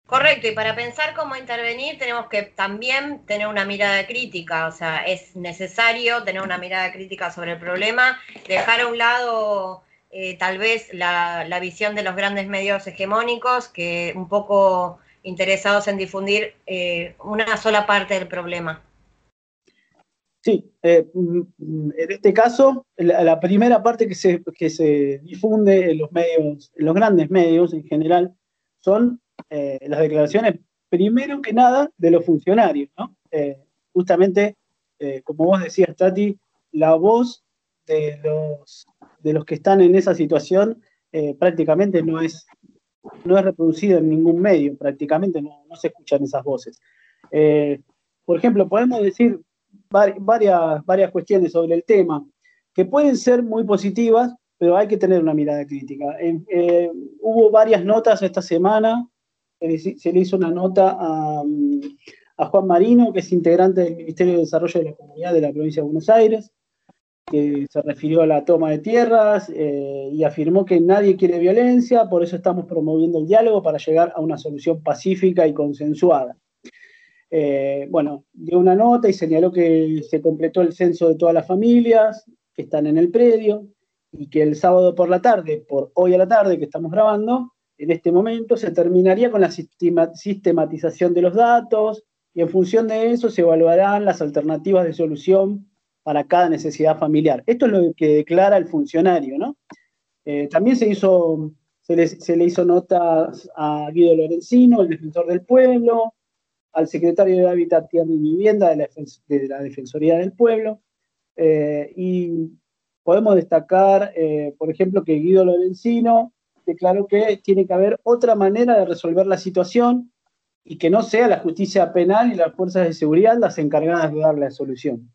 Correcto, y para pensar cómo intervenir tenemos que también tener una mirada crítica, o sea, es necesario tener una mirada crítica sobre el problema, dejar a un lado eh, tal vez la, visión de los grandes medios hegemónicos, que un poco interesados en difundir eh, una sola parte del problema. Sí, eh, mm, en este caso, la, primera parte que se, que se difunde en los medios, en los grandes medios en general, son eh, las declaraciones, primero que nada, de los funcionarios, ¿no? Eh, justamente, como vos decías, Tati, la voz de los, de los que están en esa situación prácticamente no es, no es reproducido en ningún medio, prácticamente no, se escuchan esas voces. Por ejemplo, podemos decir varias, varias cuestiones sobre el tema que pueden ser muy positivas, pero hay que tener una mirada crítica. Eh, hubo varias notas esta semana, se le hizo una nota a, Juan Marino, que es integrante del Ministerio de Desarrollo de la Comunidad de la Provincia de Buenos Aires, que se refirió a la toma de tierras eh, y afirmó que nadie quiere violencia, por eso estamos promoviendo el diálogo para llegar a una solución pacífica y consensuada. Eh, bueno, dio una nota y señaló que se completó el censo de todas las familias que están en el predio y que el sábado por la tarde, por hoy a la tarde que estamos grabando, en este momento se terminaría con la sistematización de los datos y en función de eso se evaluarán las alternativas de solución para cada necesidad familiar. Esto es lo que declara el funcionario, ¿no? Eh, también se hizo, se le, hizo notas a Guido Lorenzino, el defensor del pueblo, al secretario de Hábitat, Tierra y Vivienda de la, Defensoría del Pueblo, eh, y podemos destacar, eh, por ejemplo, que Guido Lorenzino declaró que tiene que haber otra manera de resolver la situación y que no sea la justicia penal y las fuerzas de seguridad las encargadas de dar la solución.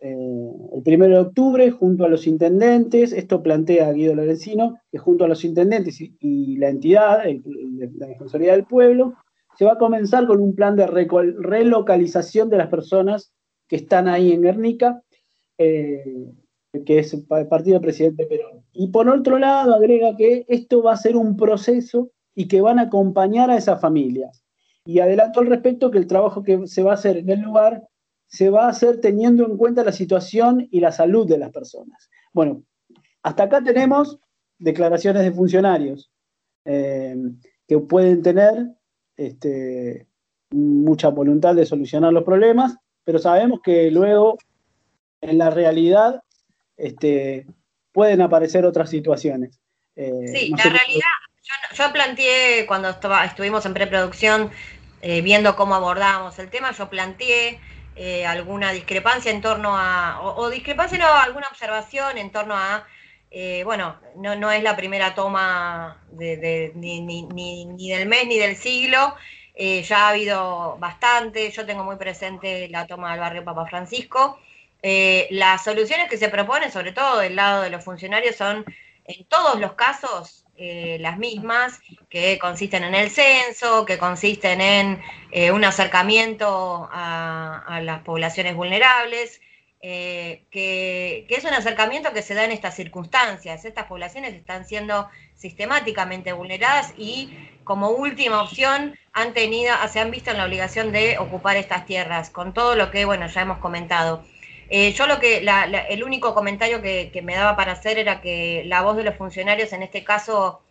Eh, el 1 de octubre, junto a los intendentes, esto plantea Guido Lorenzino, que junto a los intendentes y, la entidad, la Defensoría del Pueblo, se va a comenzar con un plan de relocalización de las personas que están ahí en Guernica, eh, que es el partido del presidente Perón. Y por otro lado, agrega que esto va a ser un proceso y que van a acompañar a esas familias. Y adelanto al respecto que el trabajo que se va a hacer en el lugar se va a hacer teniendo en cuenta la situación y la salud de las personas. Bueno, hasta acá tenemos declaraciones de funcionarios eh, que pueden tener este, mucha voluntad de solucionar los problemas, pero sabemos que luego en la realidad este, pueden aparecer otras situaciones. Eh, sí, la realidad, yo, planteé cuando estuvimos en preproducción eh, viendo cómo abordábamos el tema, yo planteé eh, alguna discrepancia en torno a, o, discrepancia no, alguna observación en torno a, eh, bueno, no, no, es la primera toma ni, ni, ni, del mes ni del siglo, eh, ya ha habido bastante, yo tengo muy presente la toma del barrio Papa Francisco. las soluciones que se proponen, sobre todo del lado de los funcionarios, son en todos los casos eh, las mismas, que consisten en el censo, que consisten en eh, un acercamiento a, las poblaciones vulnerables, eh, que, es un acercamiento que se da en estas circunstancias. Estas poblaciones están siendo sistemáticamente vulneradas y como última opción han tenido, se han visto en la obligación de ocupar estas tierras, con todo lo que, bueno, ya hemos comentado. Eh, yo lo que, el único comentario que, me daba para hacer era que la voz de los funcionarios en este caso,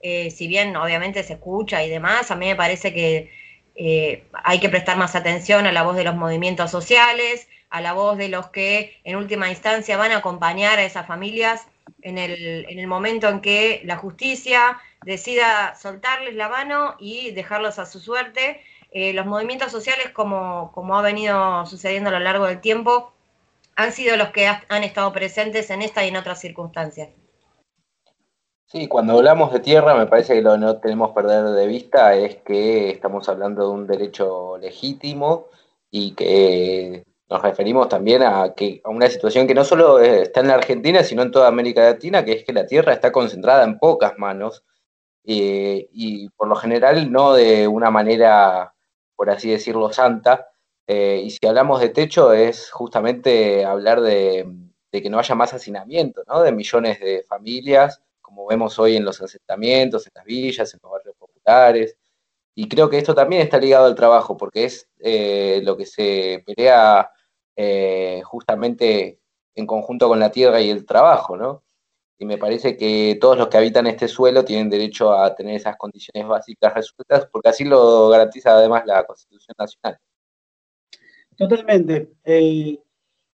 eh, si bien obviamente se escucha y demás, a mí me parece que hay que prestar más atención a la voz de los movimientos sociales, a la voz de los que en última instancia van a acompañar a esas familias en el, en el momento en que la justicia decida soltarles la mano y dejarlos a su suerte. los movimientos sociales, como, como ha venido sucediendo a lo largo del tiempo, han sido los que han estado presentes en esta y en otras circunstancias. Sí, cuando hablamos de tierra me parece que lo que no tenemos que perder de vista es que estamos hablando de un derecho legítimo y que nos referimos también a, que, a una situación que no solo está en la Argentina, sino en toda América Latina, que es que la tierra está concentrada en pocas manos eh, y por lo general no de una manera, por así decirlo, santa, eh, y si hablamos de techo es justamente hablar de, que no haya más hacinamiento, ¿no? De millones de familias, como vemos hoy en los asentamientos, en las villas, en los barrios populares. Y creo que esto también está ligado al trabajo, porque es eh, lo que se pelea eh, justamente en conjunto con la tierra y el trabajo, ¿no? Y me parece que todos los que habitan este suelo tienen derecho a tener esas condiciones básicas resueltas, porque así lo garantiza además la Constitución Nacional. Totalmente. Eh,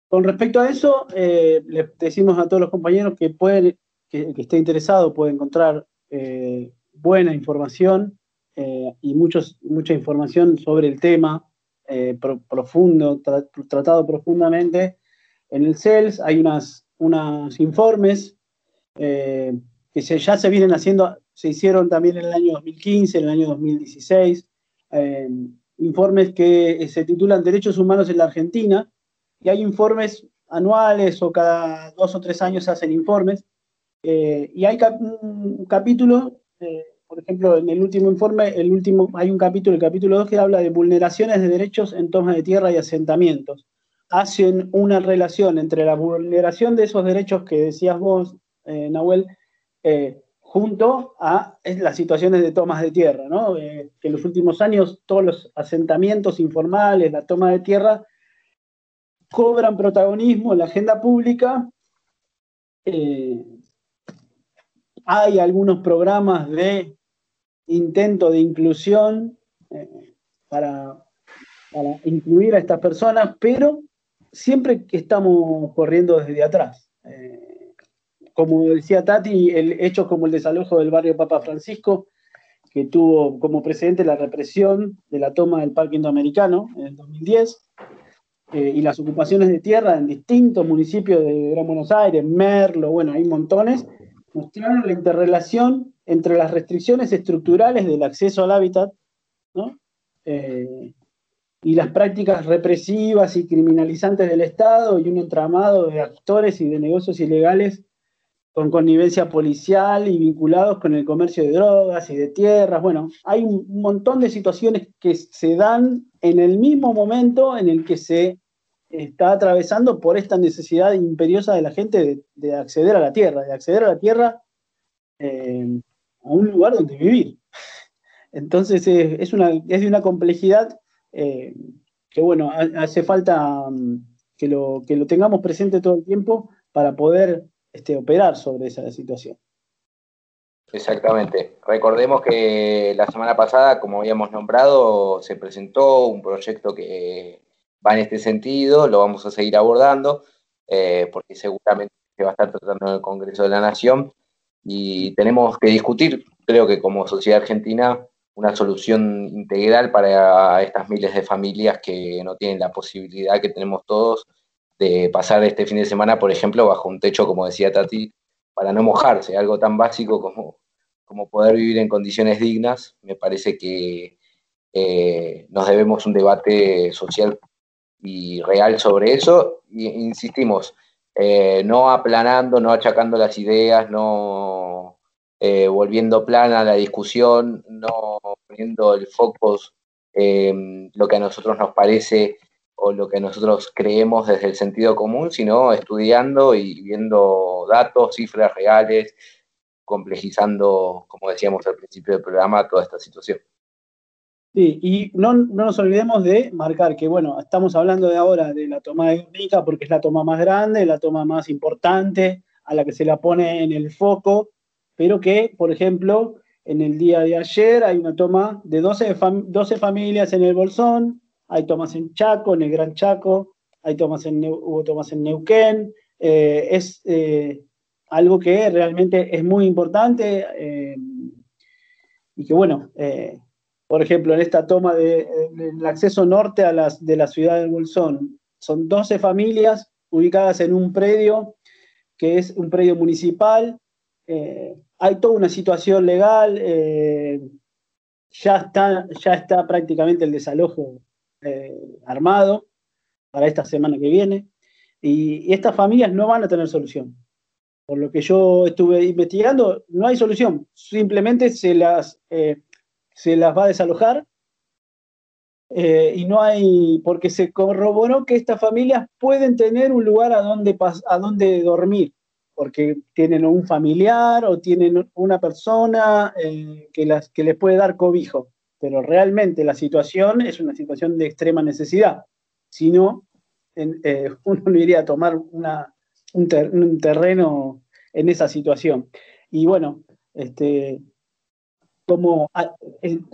con respecto a eso, eh, le decimos a todos los compañeros que pueden, que, esté interesado puede encontrar eh, buena información y muchos, mucha información sobre el tema profundo, tratado profundamente. En el CELS hay unas, unos informes eh, que ya se vienen haciendo, se hicieron también en el año 2015, en el año 2016, eh, informes que se titulan Derechos Humanos en la Argentina, y hay informes anuales o cada dos o tres años hacen informes, eh, y hay un capítulo, por ejemplo, en el último informe, el último, hay un capítulo, el capítulo 2, que habla de vulneraciones de derechos en toma de tierra y asentamientos. Hacen una relación entre la vulneración de esos derechos que decías vos, eh, Nahuel, eh, junto a las situaciones de tomas de tierra, ¿no? Eh, que en los últimos años todos los asentamientos informales, la toma de tierra, cobran protagonismo en la agenda pública. hay algunos programas de intento de inclusión para, para incluir a estas personas, pero siempre que estamos corriendo desde atrás. Como decía Tati, el, hechos como el desalojo del barrio Papa Francisco, que tuvo como precedente la represión de la toma del Parque Indoamericano en el 2010, eh, y las ocupaciones de tierra en distintos municipios de Gran Buenos Aires, Merlo, bueno, hay montones, mostraron la interrelación entre las restricciones estructurales del acceso al hábitat eh, y las prácticas represivas y criminalizantes del Estado y un entramado de actores y de negocios ilegales con connivencia policial y vinculados con el comercio de drogas y de tierras. Bueno, hay un montón de situaciones que se dan en el mismo momento en el que se está atravesando por esta necesidad imperiosa de la gente de, acceder a la tierra, de acceder a la tierra eh, a un lugar donde vivir. Entonces es, de una complejidad eh, que, bueno, hace falta mm, que lo, que lo tengamos presente todo el tiempo para poder este, operar sobre esa situación. Exactamente. Recordemos que la semana pasada, como habíamos nombrado, se presentó un proyecto que va en este sentido, lo vamos a seguir abordando, eh, porque seguramente se va a estar tratando en el Congreso de la Nación y tenemos que discutir, creo que como sociedad argentina, una solución integral para estas miles de familias que no tienen la posibilidad que tenemos todos de pasar este fin de semana, por ejemplo, bajo un techo, como decía Tati, para no mojarse, algo tan básico como, como poder vivir en condiciones dignas, me parece que eh, nos debemos un debate social y real sobre eso, y insistimos, eh, no aplanando, no achacando las ideas, no eh, volviendo plana la discusión, no poniendo el foco en lo que a nosotros nos parece o lo que nosotros creemos desde el sentido común, sino estudiando y viendo datos, cifras reales, complejizando, como decíamos al principio del programa, toda esta situación. Sí, y no, nos olvidemos de marcar que, bueno, estamos hablando de ahora de la toma de Guernica porque es la toma más grande, la toma más importante, a la que se la pone en el foco, pero que, por ejemplo, en el día de ayer hay una toma de 12, 12 familias en el Bolsón, hay tomas en Chaco, en el Gran Chaco, hay tomas en, hubo tomas en Neuquén, eh, es eh, algo que realmente es muy importante eh, y que bueno, por ejemplo, en esta toma del acceso norte a las, de la ciudad de Bolsón, son 12 familias ubicadas en un predio que es un predio municipal, hay toda una situación legal, ya, está, ya está prácticamente el desalojo eh, armado para esta semana que viene. Y, estas familias no van a tener solución. Por lo que yo estuve investigando, no hay solución. Simplemente se las, eh, se las va a desalojar. Eh, y no hay, porque se corroboró que estas familias pueden tener un lugar a donde, a donde dormir, porque tienen un familiar o tienen una persona que, las, que les puede dar cobijo pero realmente la situación es una situación de extrema necesidad. Si no, eh, uno no iría a tomar un, terreno en esa situación. Y bueno, este, como ah,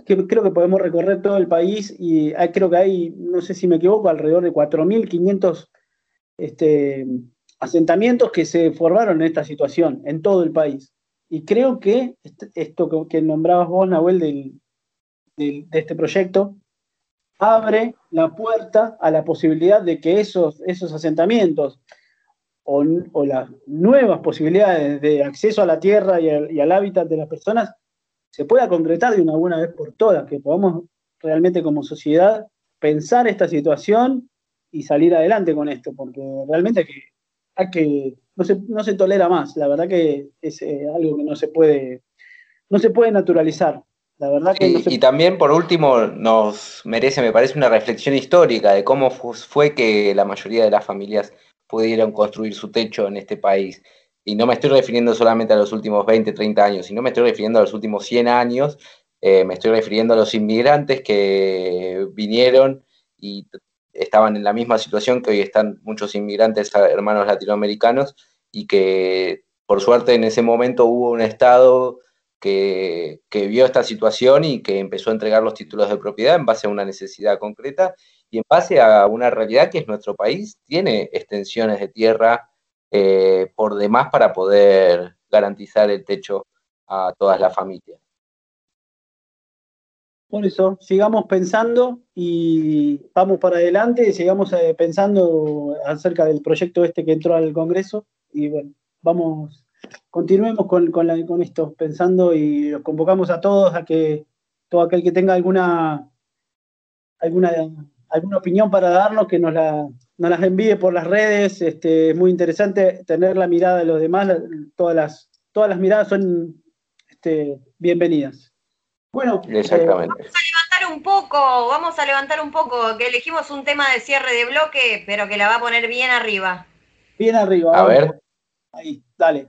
creo que podemos recorrer todo el país y creo que hay, no sé si me equivoco, alrededor de 4.500 este, asentamientos que se formaron en esta situación, en todo el país. Y creo que esto que, nombrabas vos, Nahuel, de, este proyecto abre la puerta a la posibilidad de que esos, esos asentamientos o, las nuevas posibilidades de acceso a la tierra y al hábitat de las personas se pueda concretar de una buena vez por todas, que podamos realmente como sociedad pensar esta situación y salir adelante con esto, porque realmente hay que, no, se, no se tolera más, la verdad que es eh, algo que no se puede, no se puede naturalizar. La verdad que y, también, por último, nos merece, me parece, una reflexión histórica de cómo fue que la mayoría de las familias pudieron construir su techo en este país. Y no me estoy refiriendo solamente a los últimos 20, 30 años, sino me estoy refiriendo a los últimos 100 años, eh, me estoy refiriendo a los inmigrantes que vinieron y estaban en la misma situación que hoy están muchos inmigrantes hermanos latinoamericanos y que por suerte en ese momento hubo un Estado que, vio esta situación y que empezó a entregar los títulos de propiedad en base a una necesidad concreta y en base a una realidad que es nuestro país, tiene extensiones de tierra eh, por demás para poder garantizar el techo a todas las familias. Por eso, sigamos pensando y vamos para adelante, sigamos eh, pensando acerca del proyecto este que entró al Congreso y bueno, vamos, continuemos con, con, esto, pensando y los convocamos a todos a que todo aquel que tenga alguna, alguna, alguna opinión para darnos, que nos, la, nos las envíe por las redes. Este, es muy interesante tener la mirada de los demás, todas las, todas las miradas son este, bienvenidas. Bueno, Exactamente. vamos a levantar un poco, vamos a levantar un poco, que elegimos un tema de cierre de bloque, pero que la va a poner bien arriba. Bien arriba. A ver. Ahí, dale.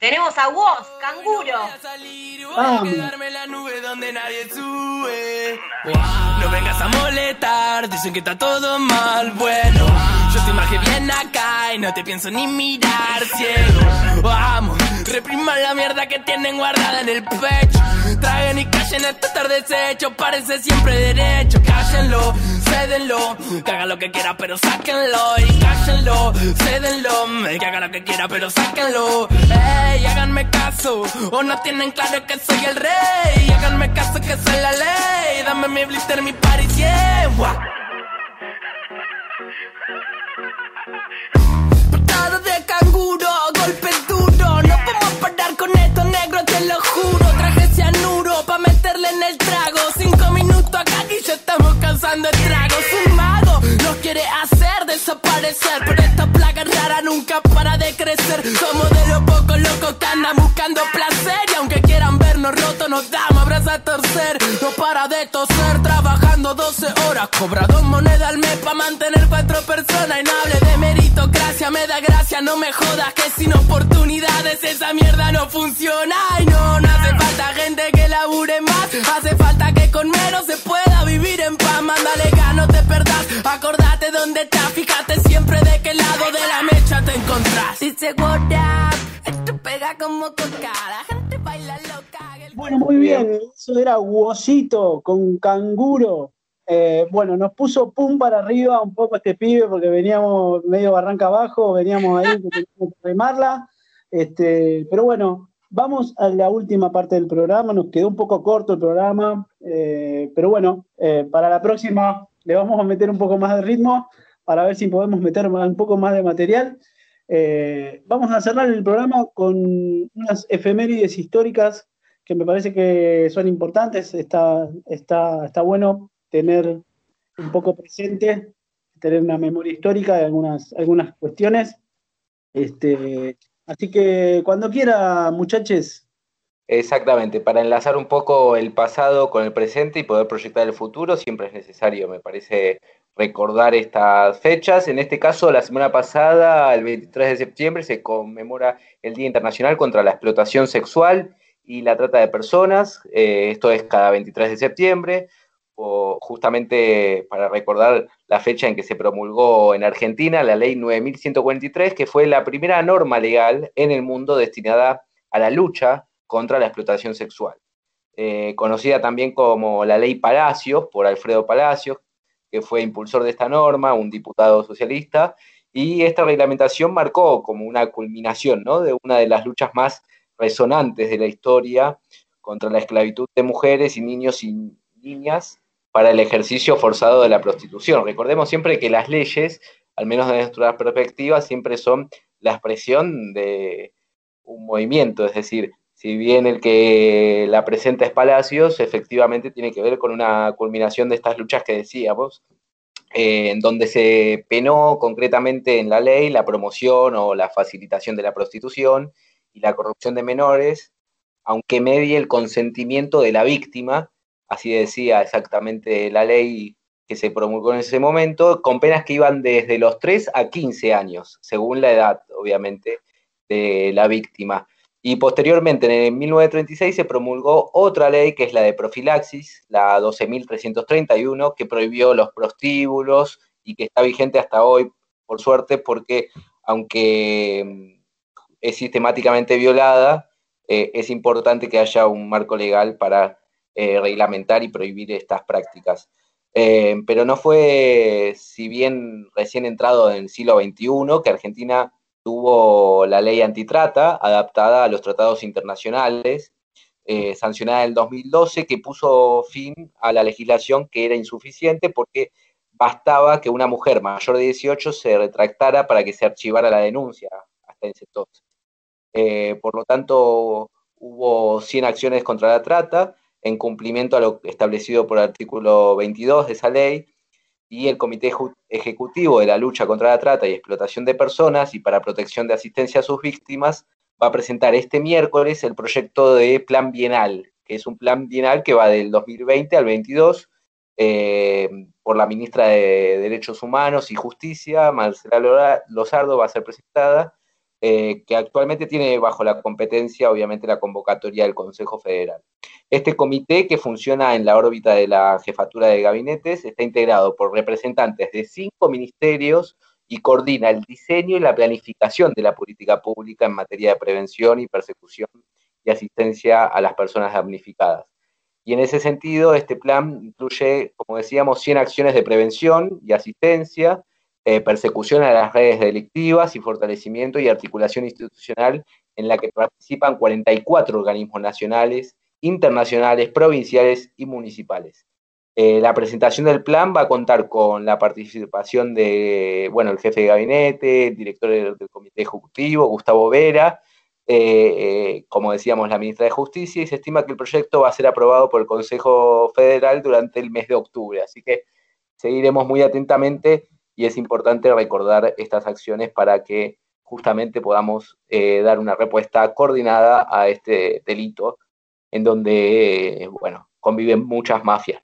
Tenemos a Woz, canguro. Vamos. la nube donde nadie sube. No vengas a molestar, dicen que está todo mal. Bueno, yo te marqué bien acá y no te pienso ni mirar ciego. Vamos, repriman la mierda que tienen guardada en el pecho. Traguen y callen esta tarde desecho, parece siempre derecho. Cállenlo, cédenlo, que haga lo que quiera, pero sáquenlo. Y cállenlo, cédenlo, que haga lo que quiera, pero sáquenlo. Ey, háganme caso, o no tienen claro que soy el rey. Háganme caso que soy la ley. Dame mi blister, mi party, yeah. Patada de canguro, golpe desaparecer. Pero esta plaga rara nunca para de crecer. Somos de los pocos locos que andan buscando placer. Y aunque quieran vernos rotos, nos damos abrazos a torcer. No para de toser, trabajando 12 horas. Cobra dos monedas al mes pa' mantener cuatro personas. Y no hable de meritocracia, me da gracia, no me jodas. Que sin oportunidades esa mierda no funciona. Y no, no hace falta gente que Bueno, muy bien, eso era Huosito con canguro. Eh, bueno, nos puso pum para arriba un poco este pibe porque veníamos medio barranca abajo, veníamos ahí, teníamos que remarla. Este, pero bueno, vamos a la última parte del programa, nos quedó un poco corto el programa, eh, pero bueno, eh, para la próxima le vamos a meter un poco más de ritmo para ver si podemos meter un poco más de material. Eh, vamos a cerrar el programa con unas efemérides históricas que me parece que son importantes. Está, está, está bueno tener un poco presente, tener una memoria histórica de algunas, algunas cuestiones. Este, así que cuando quiera, muchachos, Exactamente, para enlazar un poco el pasado con el presente y poder proyectar el futuro, siempre es necesario, me parece, recordar estas fechas. En este caso, la semana pasada, el 23 de septiembre, se conmemora el Día Internacional contra la Explotación Sexual y la Trata de Personas. Eh, esto es cada 23 de septiembre, o justamente para recordar la fecha en que se promulgó en Argentina la Ley 9143, que fue la primera norma legal en el mundo destinada a la lucha contra la explotación sexual. Eh, conocida también como la Ley Palacios, por Alfredo Palacios, que fue impulsor de esta norma, un diputado socialista, y esta reglamentación marcó como una culminación ¿no? de una de las luchas más resonantes de la historia contra la esclavitud de mujeres y niños y niñas para el ejercicio forzado de la prostitución. Recordemos siempre que las leyes, al menos desde nuestra perspectiva, siempre son la expresión de un movimiento, es decir, si bien el que la presenta es Palacios, efectivamente tiene que ver con una culminación de estas luchas que decíamos, eh, en donde se penó concretamente en la ley la promoción o la facilitación de la prostitución y la corrupción de menores, aunque medie el consentimiento de la víctima, así decía exactamente la ley que se promulgó en ese momento, con penas que iban desde los 3 a 15 años, según la edad, obviamente, de la víctima. Y posteriormente, en 1936, se promulgó otra ley, que es la de profilaxis, la 12.331, que prohibió los prostíbulos y que está vigente hasta hoy, por suerte, porque aunque mm, es sistemáticamente violada, eh, es importante que haya un marco legal para eh, reglamentar y prohibir estas prácticas. Eh, pero no fue, si bien recién entrado en el siglo XXI, que Argentina tuvo la ley antitrata, adaptada a los tratados internacionales, eh, sancionada en el 2012, que puso fin a la legislación que era insuficiente porque bastaba que una mujer mayor de 18 se retractara para que se archivara la denuncia hasta ese entonces. Eh, por lo tanto, hubo 100 acciones contra la trata en cumplimiento a lo establecido por el artículo 22 de esa ley, y el Comité Ejecutivo de la Lucha contra la Trata y Explotación de Personas y para Protección de Asistencia a sus Víctimas va a presentar este miércoles el proyecto de Plan Bienal, que es un plan bienal que va del 2020 al 22 eh, por la ministra de Derechos Humanos y Justicia, Marcela Lozardo, va a ser presentada, eh, que actualmente tiene bajo la competencia, obviamente, la convocatoria del Consejo Federal. Este comité, que funciona en la órbita de la jefatura de gabinetes, está integrado por representantes de cinco ministerios y coordina el diseño y la planificación de la política pública en materia de prevención y persecución y asistencia a las personas damnificadas. Y en ese sentido, este plan incluye, como decíamos, 100 acciones de prevención y asistencia, eh, persecución a las redes delictivas y fortalecimiento y articulación institucional en la que participan 44 organismos nacionales internacionales, provinciales y municipales. Eh, la presentación del plan va a contar con la participación de, bueno, el jefe de gabinete, el director del, comité ejecutivo, Gustavo Vera, eh, como decíamos, la ministra de Justicia, y se estima que el proyecto va a ser aprobado por el Consejo Federal durante el mes de octubre. Así que seguiremos muy atentamente y es importante recordar estas acciones para que justamente podamos dar una respuesta coordinada a este delito en donde, bueno, conviven muchas mafias.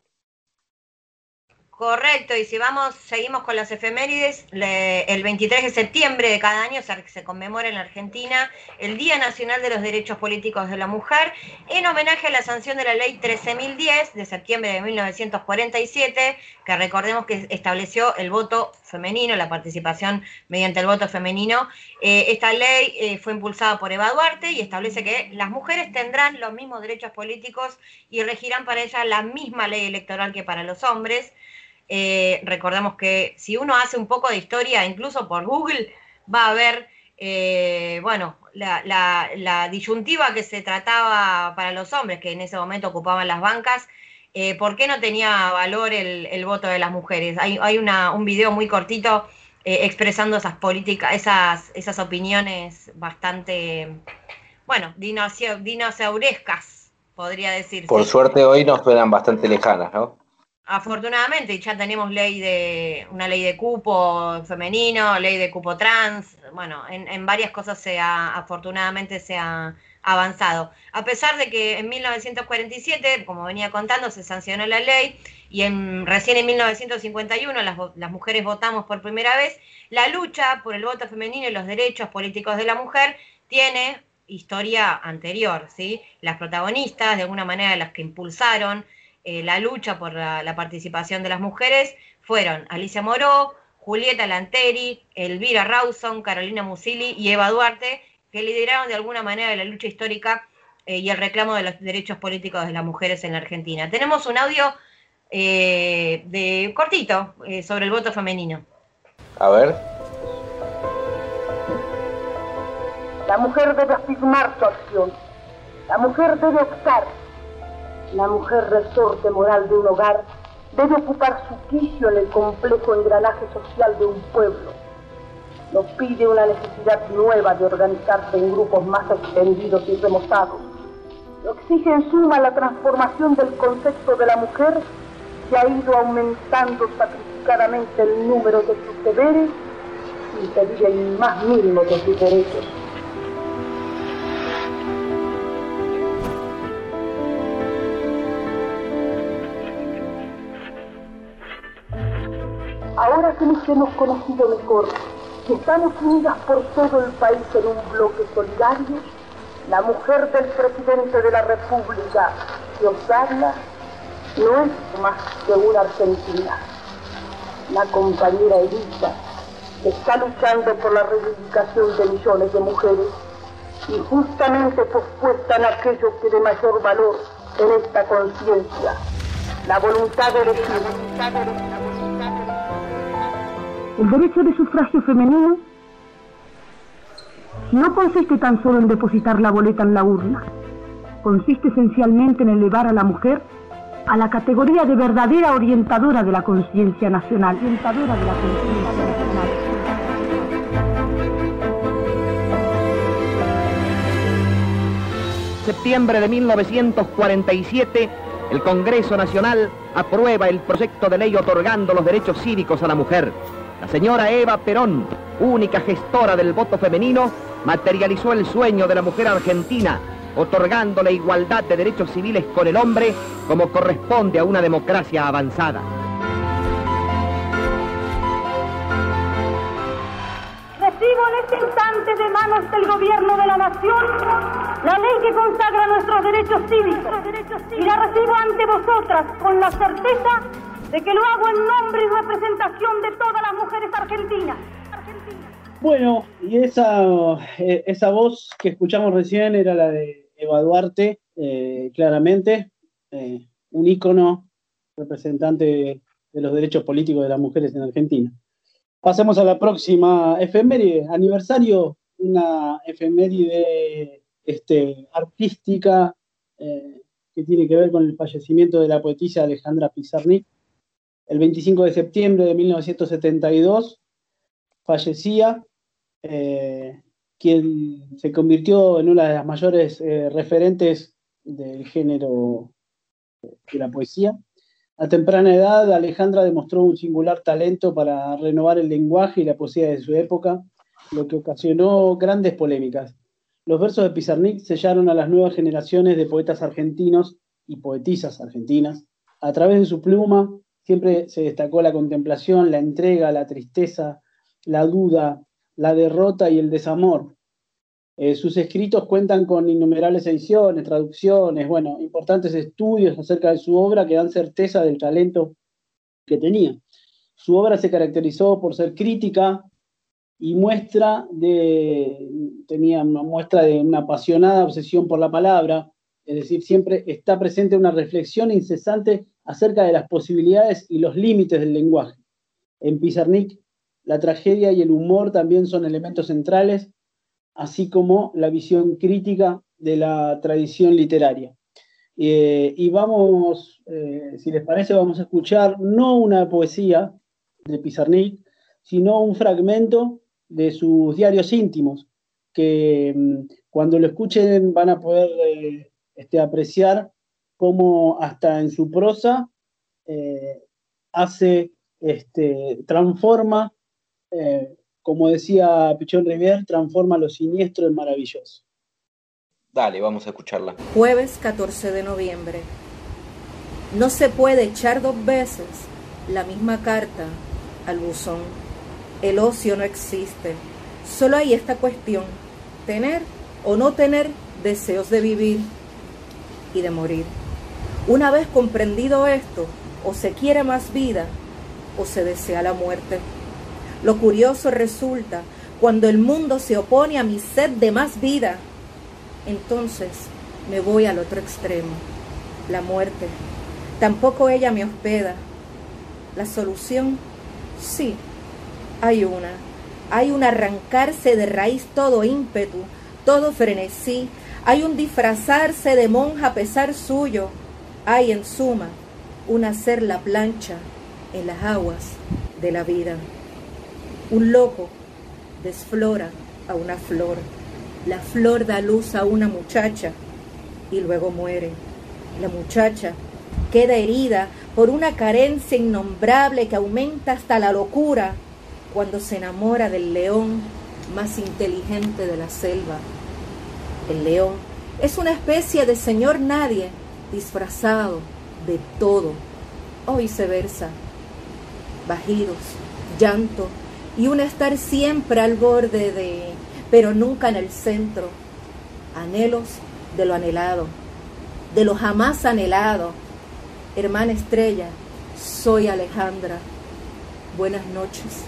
Correcto, y si vamos, seguimos con las efemérides, el 23 de septiembre de cada año se, conmemora en la Argentina el Día Nacional de los Derechos Políticos de la Mujer, en homenaje a la sanción de la Ley 13.010 de septiembre de 1947, que recordemos que estableció el voto femenino, la participación mediante el voto femenino. Eh, esta ley eh, fue impulsada por Eva Duarte y establece que las mujeres tendrán los mismos derechos políticos y regirán para ellas la misma ley electoral que para los hombres. Eh, recordemos que si uno hace un poco de historia, incluso por Google, va a ver, eh, bueno, la, disyuntiva que se trataba para los hombres, que en ese momento ocupaban las bancas, eh, ¿por qué no tenía valor el, voto de las mujeres? Hay, un video muy cortito expresando esas políticas, esas, esas opiniones bastante, bueno, dinosaurescas, podría decirse. Por suerte hoy nos suenan bastante lejanas, ¿no? Afortunadamente ya tenemos ley de una ley de cupo femenino, ley de cupo trans, bueno, en, varias cosas se ha, afortunadamente se ha avanzado. A pesar de que en 1947, como venía contando, se sancionó la ley y en, recién en 1951 las, las mujeres votamos por primera vez, la lucha por el voto femenino y los derechos políticos de la mujer tiene historia anterior, ¿sí? Las protagonistas, de alguna manera, las que impulsaron eh, la lucha por la, participación de las mujeres fueron Alicia Moró, Julieta Lanteri, Elvira Rawson, Carolina Musili y Eva Duarte, que lideraron de alguna manera la lucha histórica eh, y el reclamo de los derechos políticos de las mujeres en la Argentina. Tenemos un audio eh, de cortito sobre el voto femenino. A ver. La mujer debe afirmar su acción. La mujer debe optar la mujer resorte moral de un hogar debe ocupar su quicio en el complejo engranaje social de un pueblo. nos pide una necesidad nueva de organizarse en grupos más extendidos y remozados. Lo exige en suma la transformación del concepto de la mujer que ha ido aumentando sacrificadamente el número de sus deberes sin pedir el más mínimo de sus derechos. Ahora que nos hemos conocido mejor, que estamos unidas por todo el país en un bloque solidario, la mujer del presidente de la República que os habla no es más que una argentina. La compañera Elisa está luchando por la reivindicación de millones de mujeres y justamente pospuesta en aquello que de mayor valor en esta conciencia, la voluntad de elegir. El derecho de sufragio femenino no consiste tan solo en depositar la boleta en la urna, consiste esencialmente en elevar a la mujer a la categoría de verdadera orientadora de la conciencia nacional. Orientadora de la conciencia. Septiembre de 1947, el Congreso Nacional aprueba el proyecto de ley otorgando los derechos cívicos a la mujer. La señora Eva Perón, única gestora del voto femenino, materializó el sueño de la mujer argentina, otorgándole igualdad de derechos civiles con el hombre como corresponde a una democracia avanzada. Recibo en este instante de manos del gobierno de la nación la ley que consagra nuestros derechos cívicos y la recibo ante vosotras con la certeza de que lo hago en nombre y representación de todas las mujeres argentinas. Bueno, y esa, eh, esa voz que escuchamos recién era la de Eva Duarte, eh, claramente, eh, un ícono representante de los derechos políticos de las mujeres en Argentina. Pasemos a la próxima efeméride, aniversario, una efeméride este, artística que tiene que ver con el fallecimiento de la poetisa Alejandra Pizarnik, el 25 de septiembre de 1972 fallecía eh, quien se convirtió en una de las mayores eh, referentes del género de la poesía. A temprana edad, Alejandra demostró un singular talento para renovar el lenguaje y la poesía de su época, lo que ocasionó grandes polémicas. Los versos de Pizarnik sellaron a las nuevas generaciones de poetas argentinos y poetisas argentinas. A través de su pluma, Siempre se destacó la contemplación, la entrega, la tristeza, la duda, la derrota y el desamor. Eh, sus escritos cuentan con innumerables ediciones, traducciones, bueno, importantes estudios acerca de su obra que dan certeza del talento que tenía. Su obra se caracterizó por ser crítica y muestra de, tenía una muestra de una apasionada obsesión por la palabra, es decir, siempre está presente una reflexión incesante acerca de las posibilidades y los límites del lenguaje. En Pizarnik, la tragedia y el humor también son elementos centrales, así como la visión crítica de la tradición literaria. Eh, y vamos, eh, si les parece, vamos a escuchar no una poesía de Pizarnik, sino un fragmento de sus diarios íntimos, que mm, cuando lo escuchen van a poder eh, este, apreciar cómo hasta en su prosa eh, hace, este, transforma, eh, como decía Pichón Rivier, transforma lo siniestro en maravilloso. Dale, vamos a escucharla. Jueves 14 de noviembre. No se puede echar dos veces la misma carta al buzón. El ocio no existe. Solo hay esta cuestión, tener o no tener deseos de vivir y de morir. Una vez comprendido esto, o se quiere más vida o se desea la muerte. Lo curioso resulta cuando el mundo se opone a mi sed de más vida. Entonces me voy al otro extremo, la muerte. Tampoco ella me hospeda. La solución, sí, hay una. Hay un arrancarse de raíz todo ímpetu, todo frenesí. Hay un disfrazarse de monja a pesar suyo hay en suma un hacer la plancha en las aguas de la vida. Un loco desflora a una flor. La flor da luz a una muchacha y luego muere. La muchacha queda herida por una carencia innombrable que aumenta hasta la locura cuando se enamora del león más inteligente de la selva. El león es una especie de señor nadie disfrazado de todo, o viceversa. Bajidos, llanto y un estar siempre al borde de, pero nunca en el centro. Anhelos de lo anhelado, de lo jamás anhelado. Hermana estrella, soy Alejandra. Buenas noches.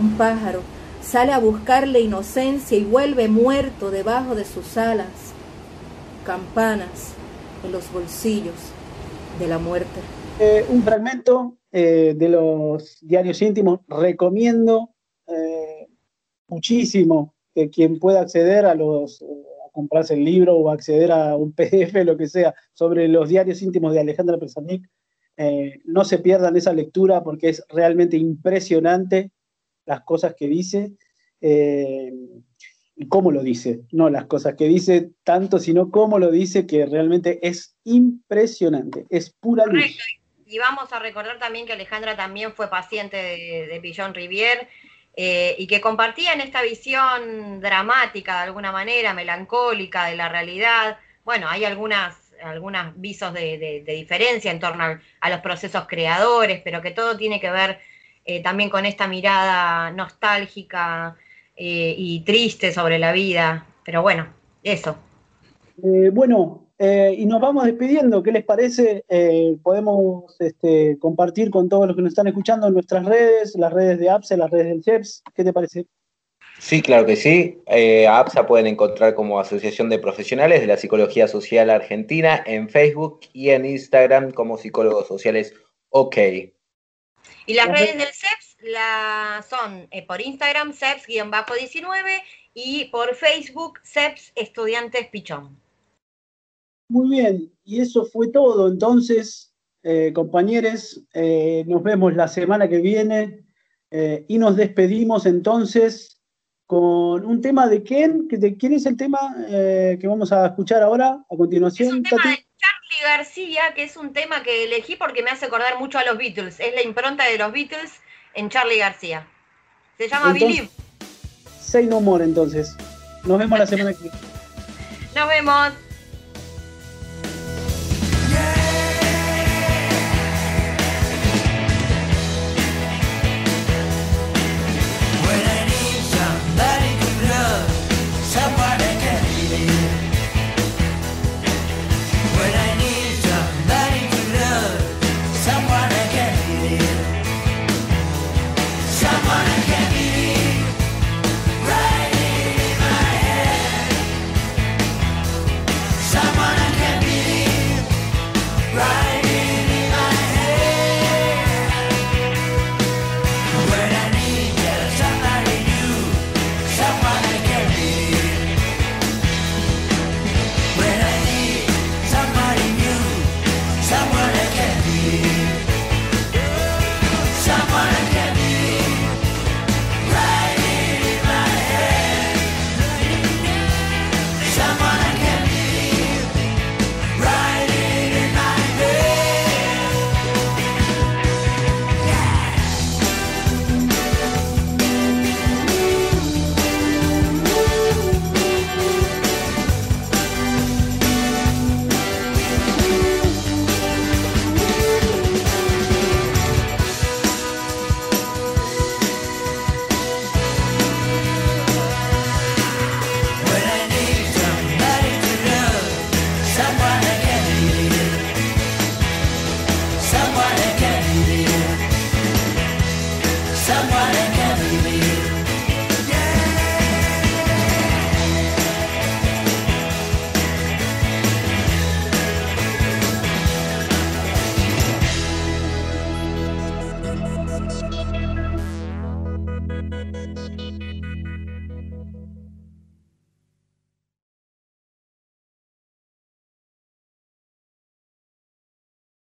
Un pájaro sale a buscarle inocencia y vuelve muerto debajo de sus alas. Campanas en los bolsillos de la muerte. Eh, un fragmento eh, de los diarios íntimos. Recomiendo eh, muchísimo que quien pueda acceder a los a comprarse el libro o acceder a un PDF, lo que sea, sobre los diarios íntimos de Alejandra Pesanic, no se pierdan esa lectura porque es realmente impresionante las cosas que dice y cómo lo dice, no las cosas que dice tanto, sino cómo lo dice, que realmente es impresionante, es pura luz. Y vamos a recordar también que Alejandra también fue paciente de, de Pillon Rivière eh, y que compartían esta visión dramática de alguna manera, melancólica de la realidad. Bueno, hay algunas algunos visos de, diferencia en torno a, los procesos creadores, pero que todo tiene que ver eh, también con esta mirada nostálgica eh, y triste sobre la vida. Pero bueno, eso. bueno, eh, y nos vamos despidiendo, ¿qué les parece? Eh, podemos este, compartir con todos los que nos están escuchando en nuestras redes, las redes de APSA, las redes del CEPS, ¿qué te parece? Sí, claro que sí. Eh, a APSA pueden encontrar como Asociación de Profesionales de la Psicología Social Argentina en Facebook y en Instagram como Psicólogos Sociales OK. Y las redes del CEPS la, son por Instagram CEPS-19 y por Facebook CEPS Estudiantes Pichón. Muy bien, y eso fue todo. Entonces, eh, compañeros, eh, nos vemos la semana que viene eh, y nos despedimos entonces con un tema de quién, de quién es el tema que vamos a escuchar ahora a continuación. Es un tema de Charlie García, que es un tema que elegí porque me hace acordar mucho a los Beatles. Es la impronta de los Beatles en Charlie García. Se llama Believe. Say no more entonces. Nos vemos la semana que viene. Nos vemos.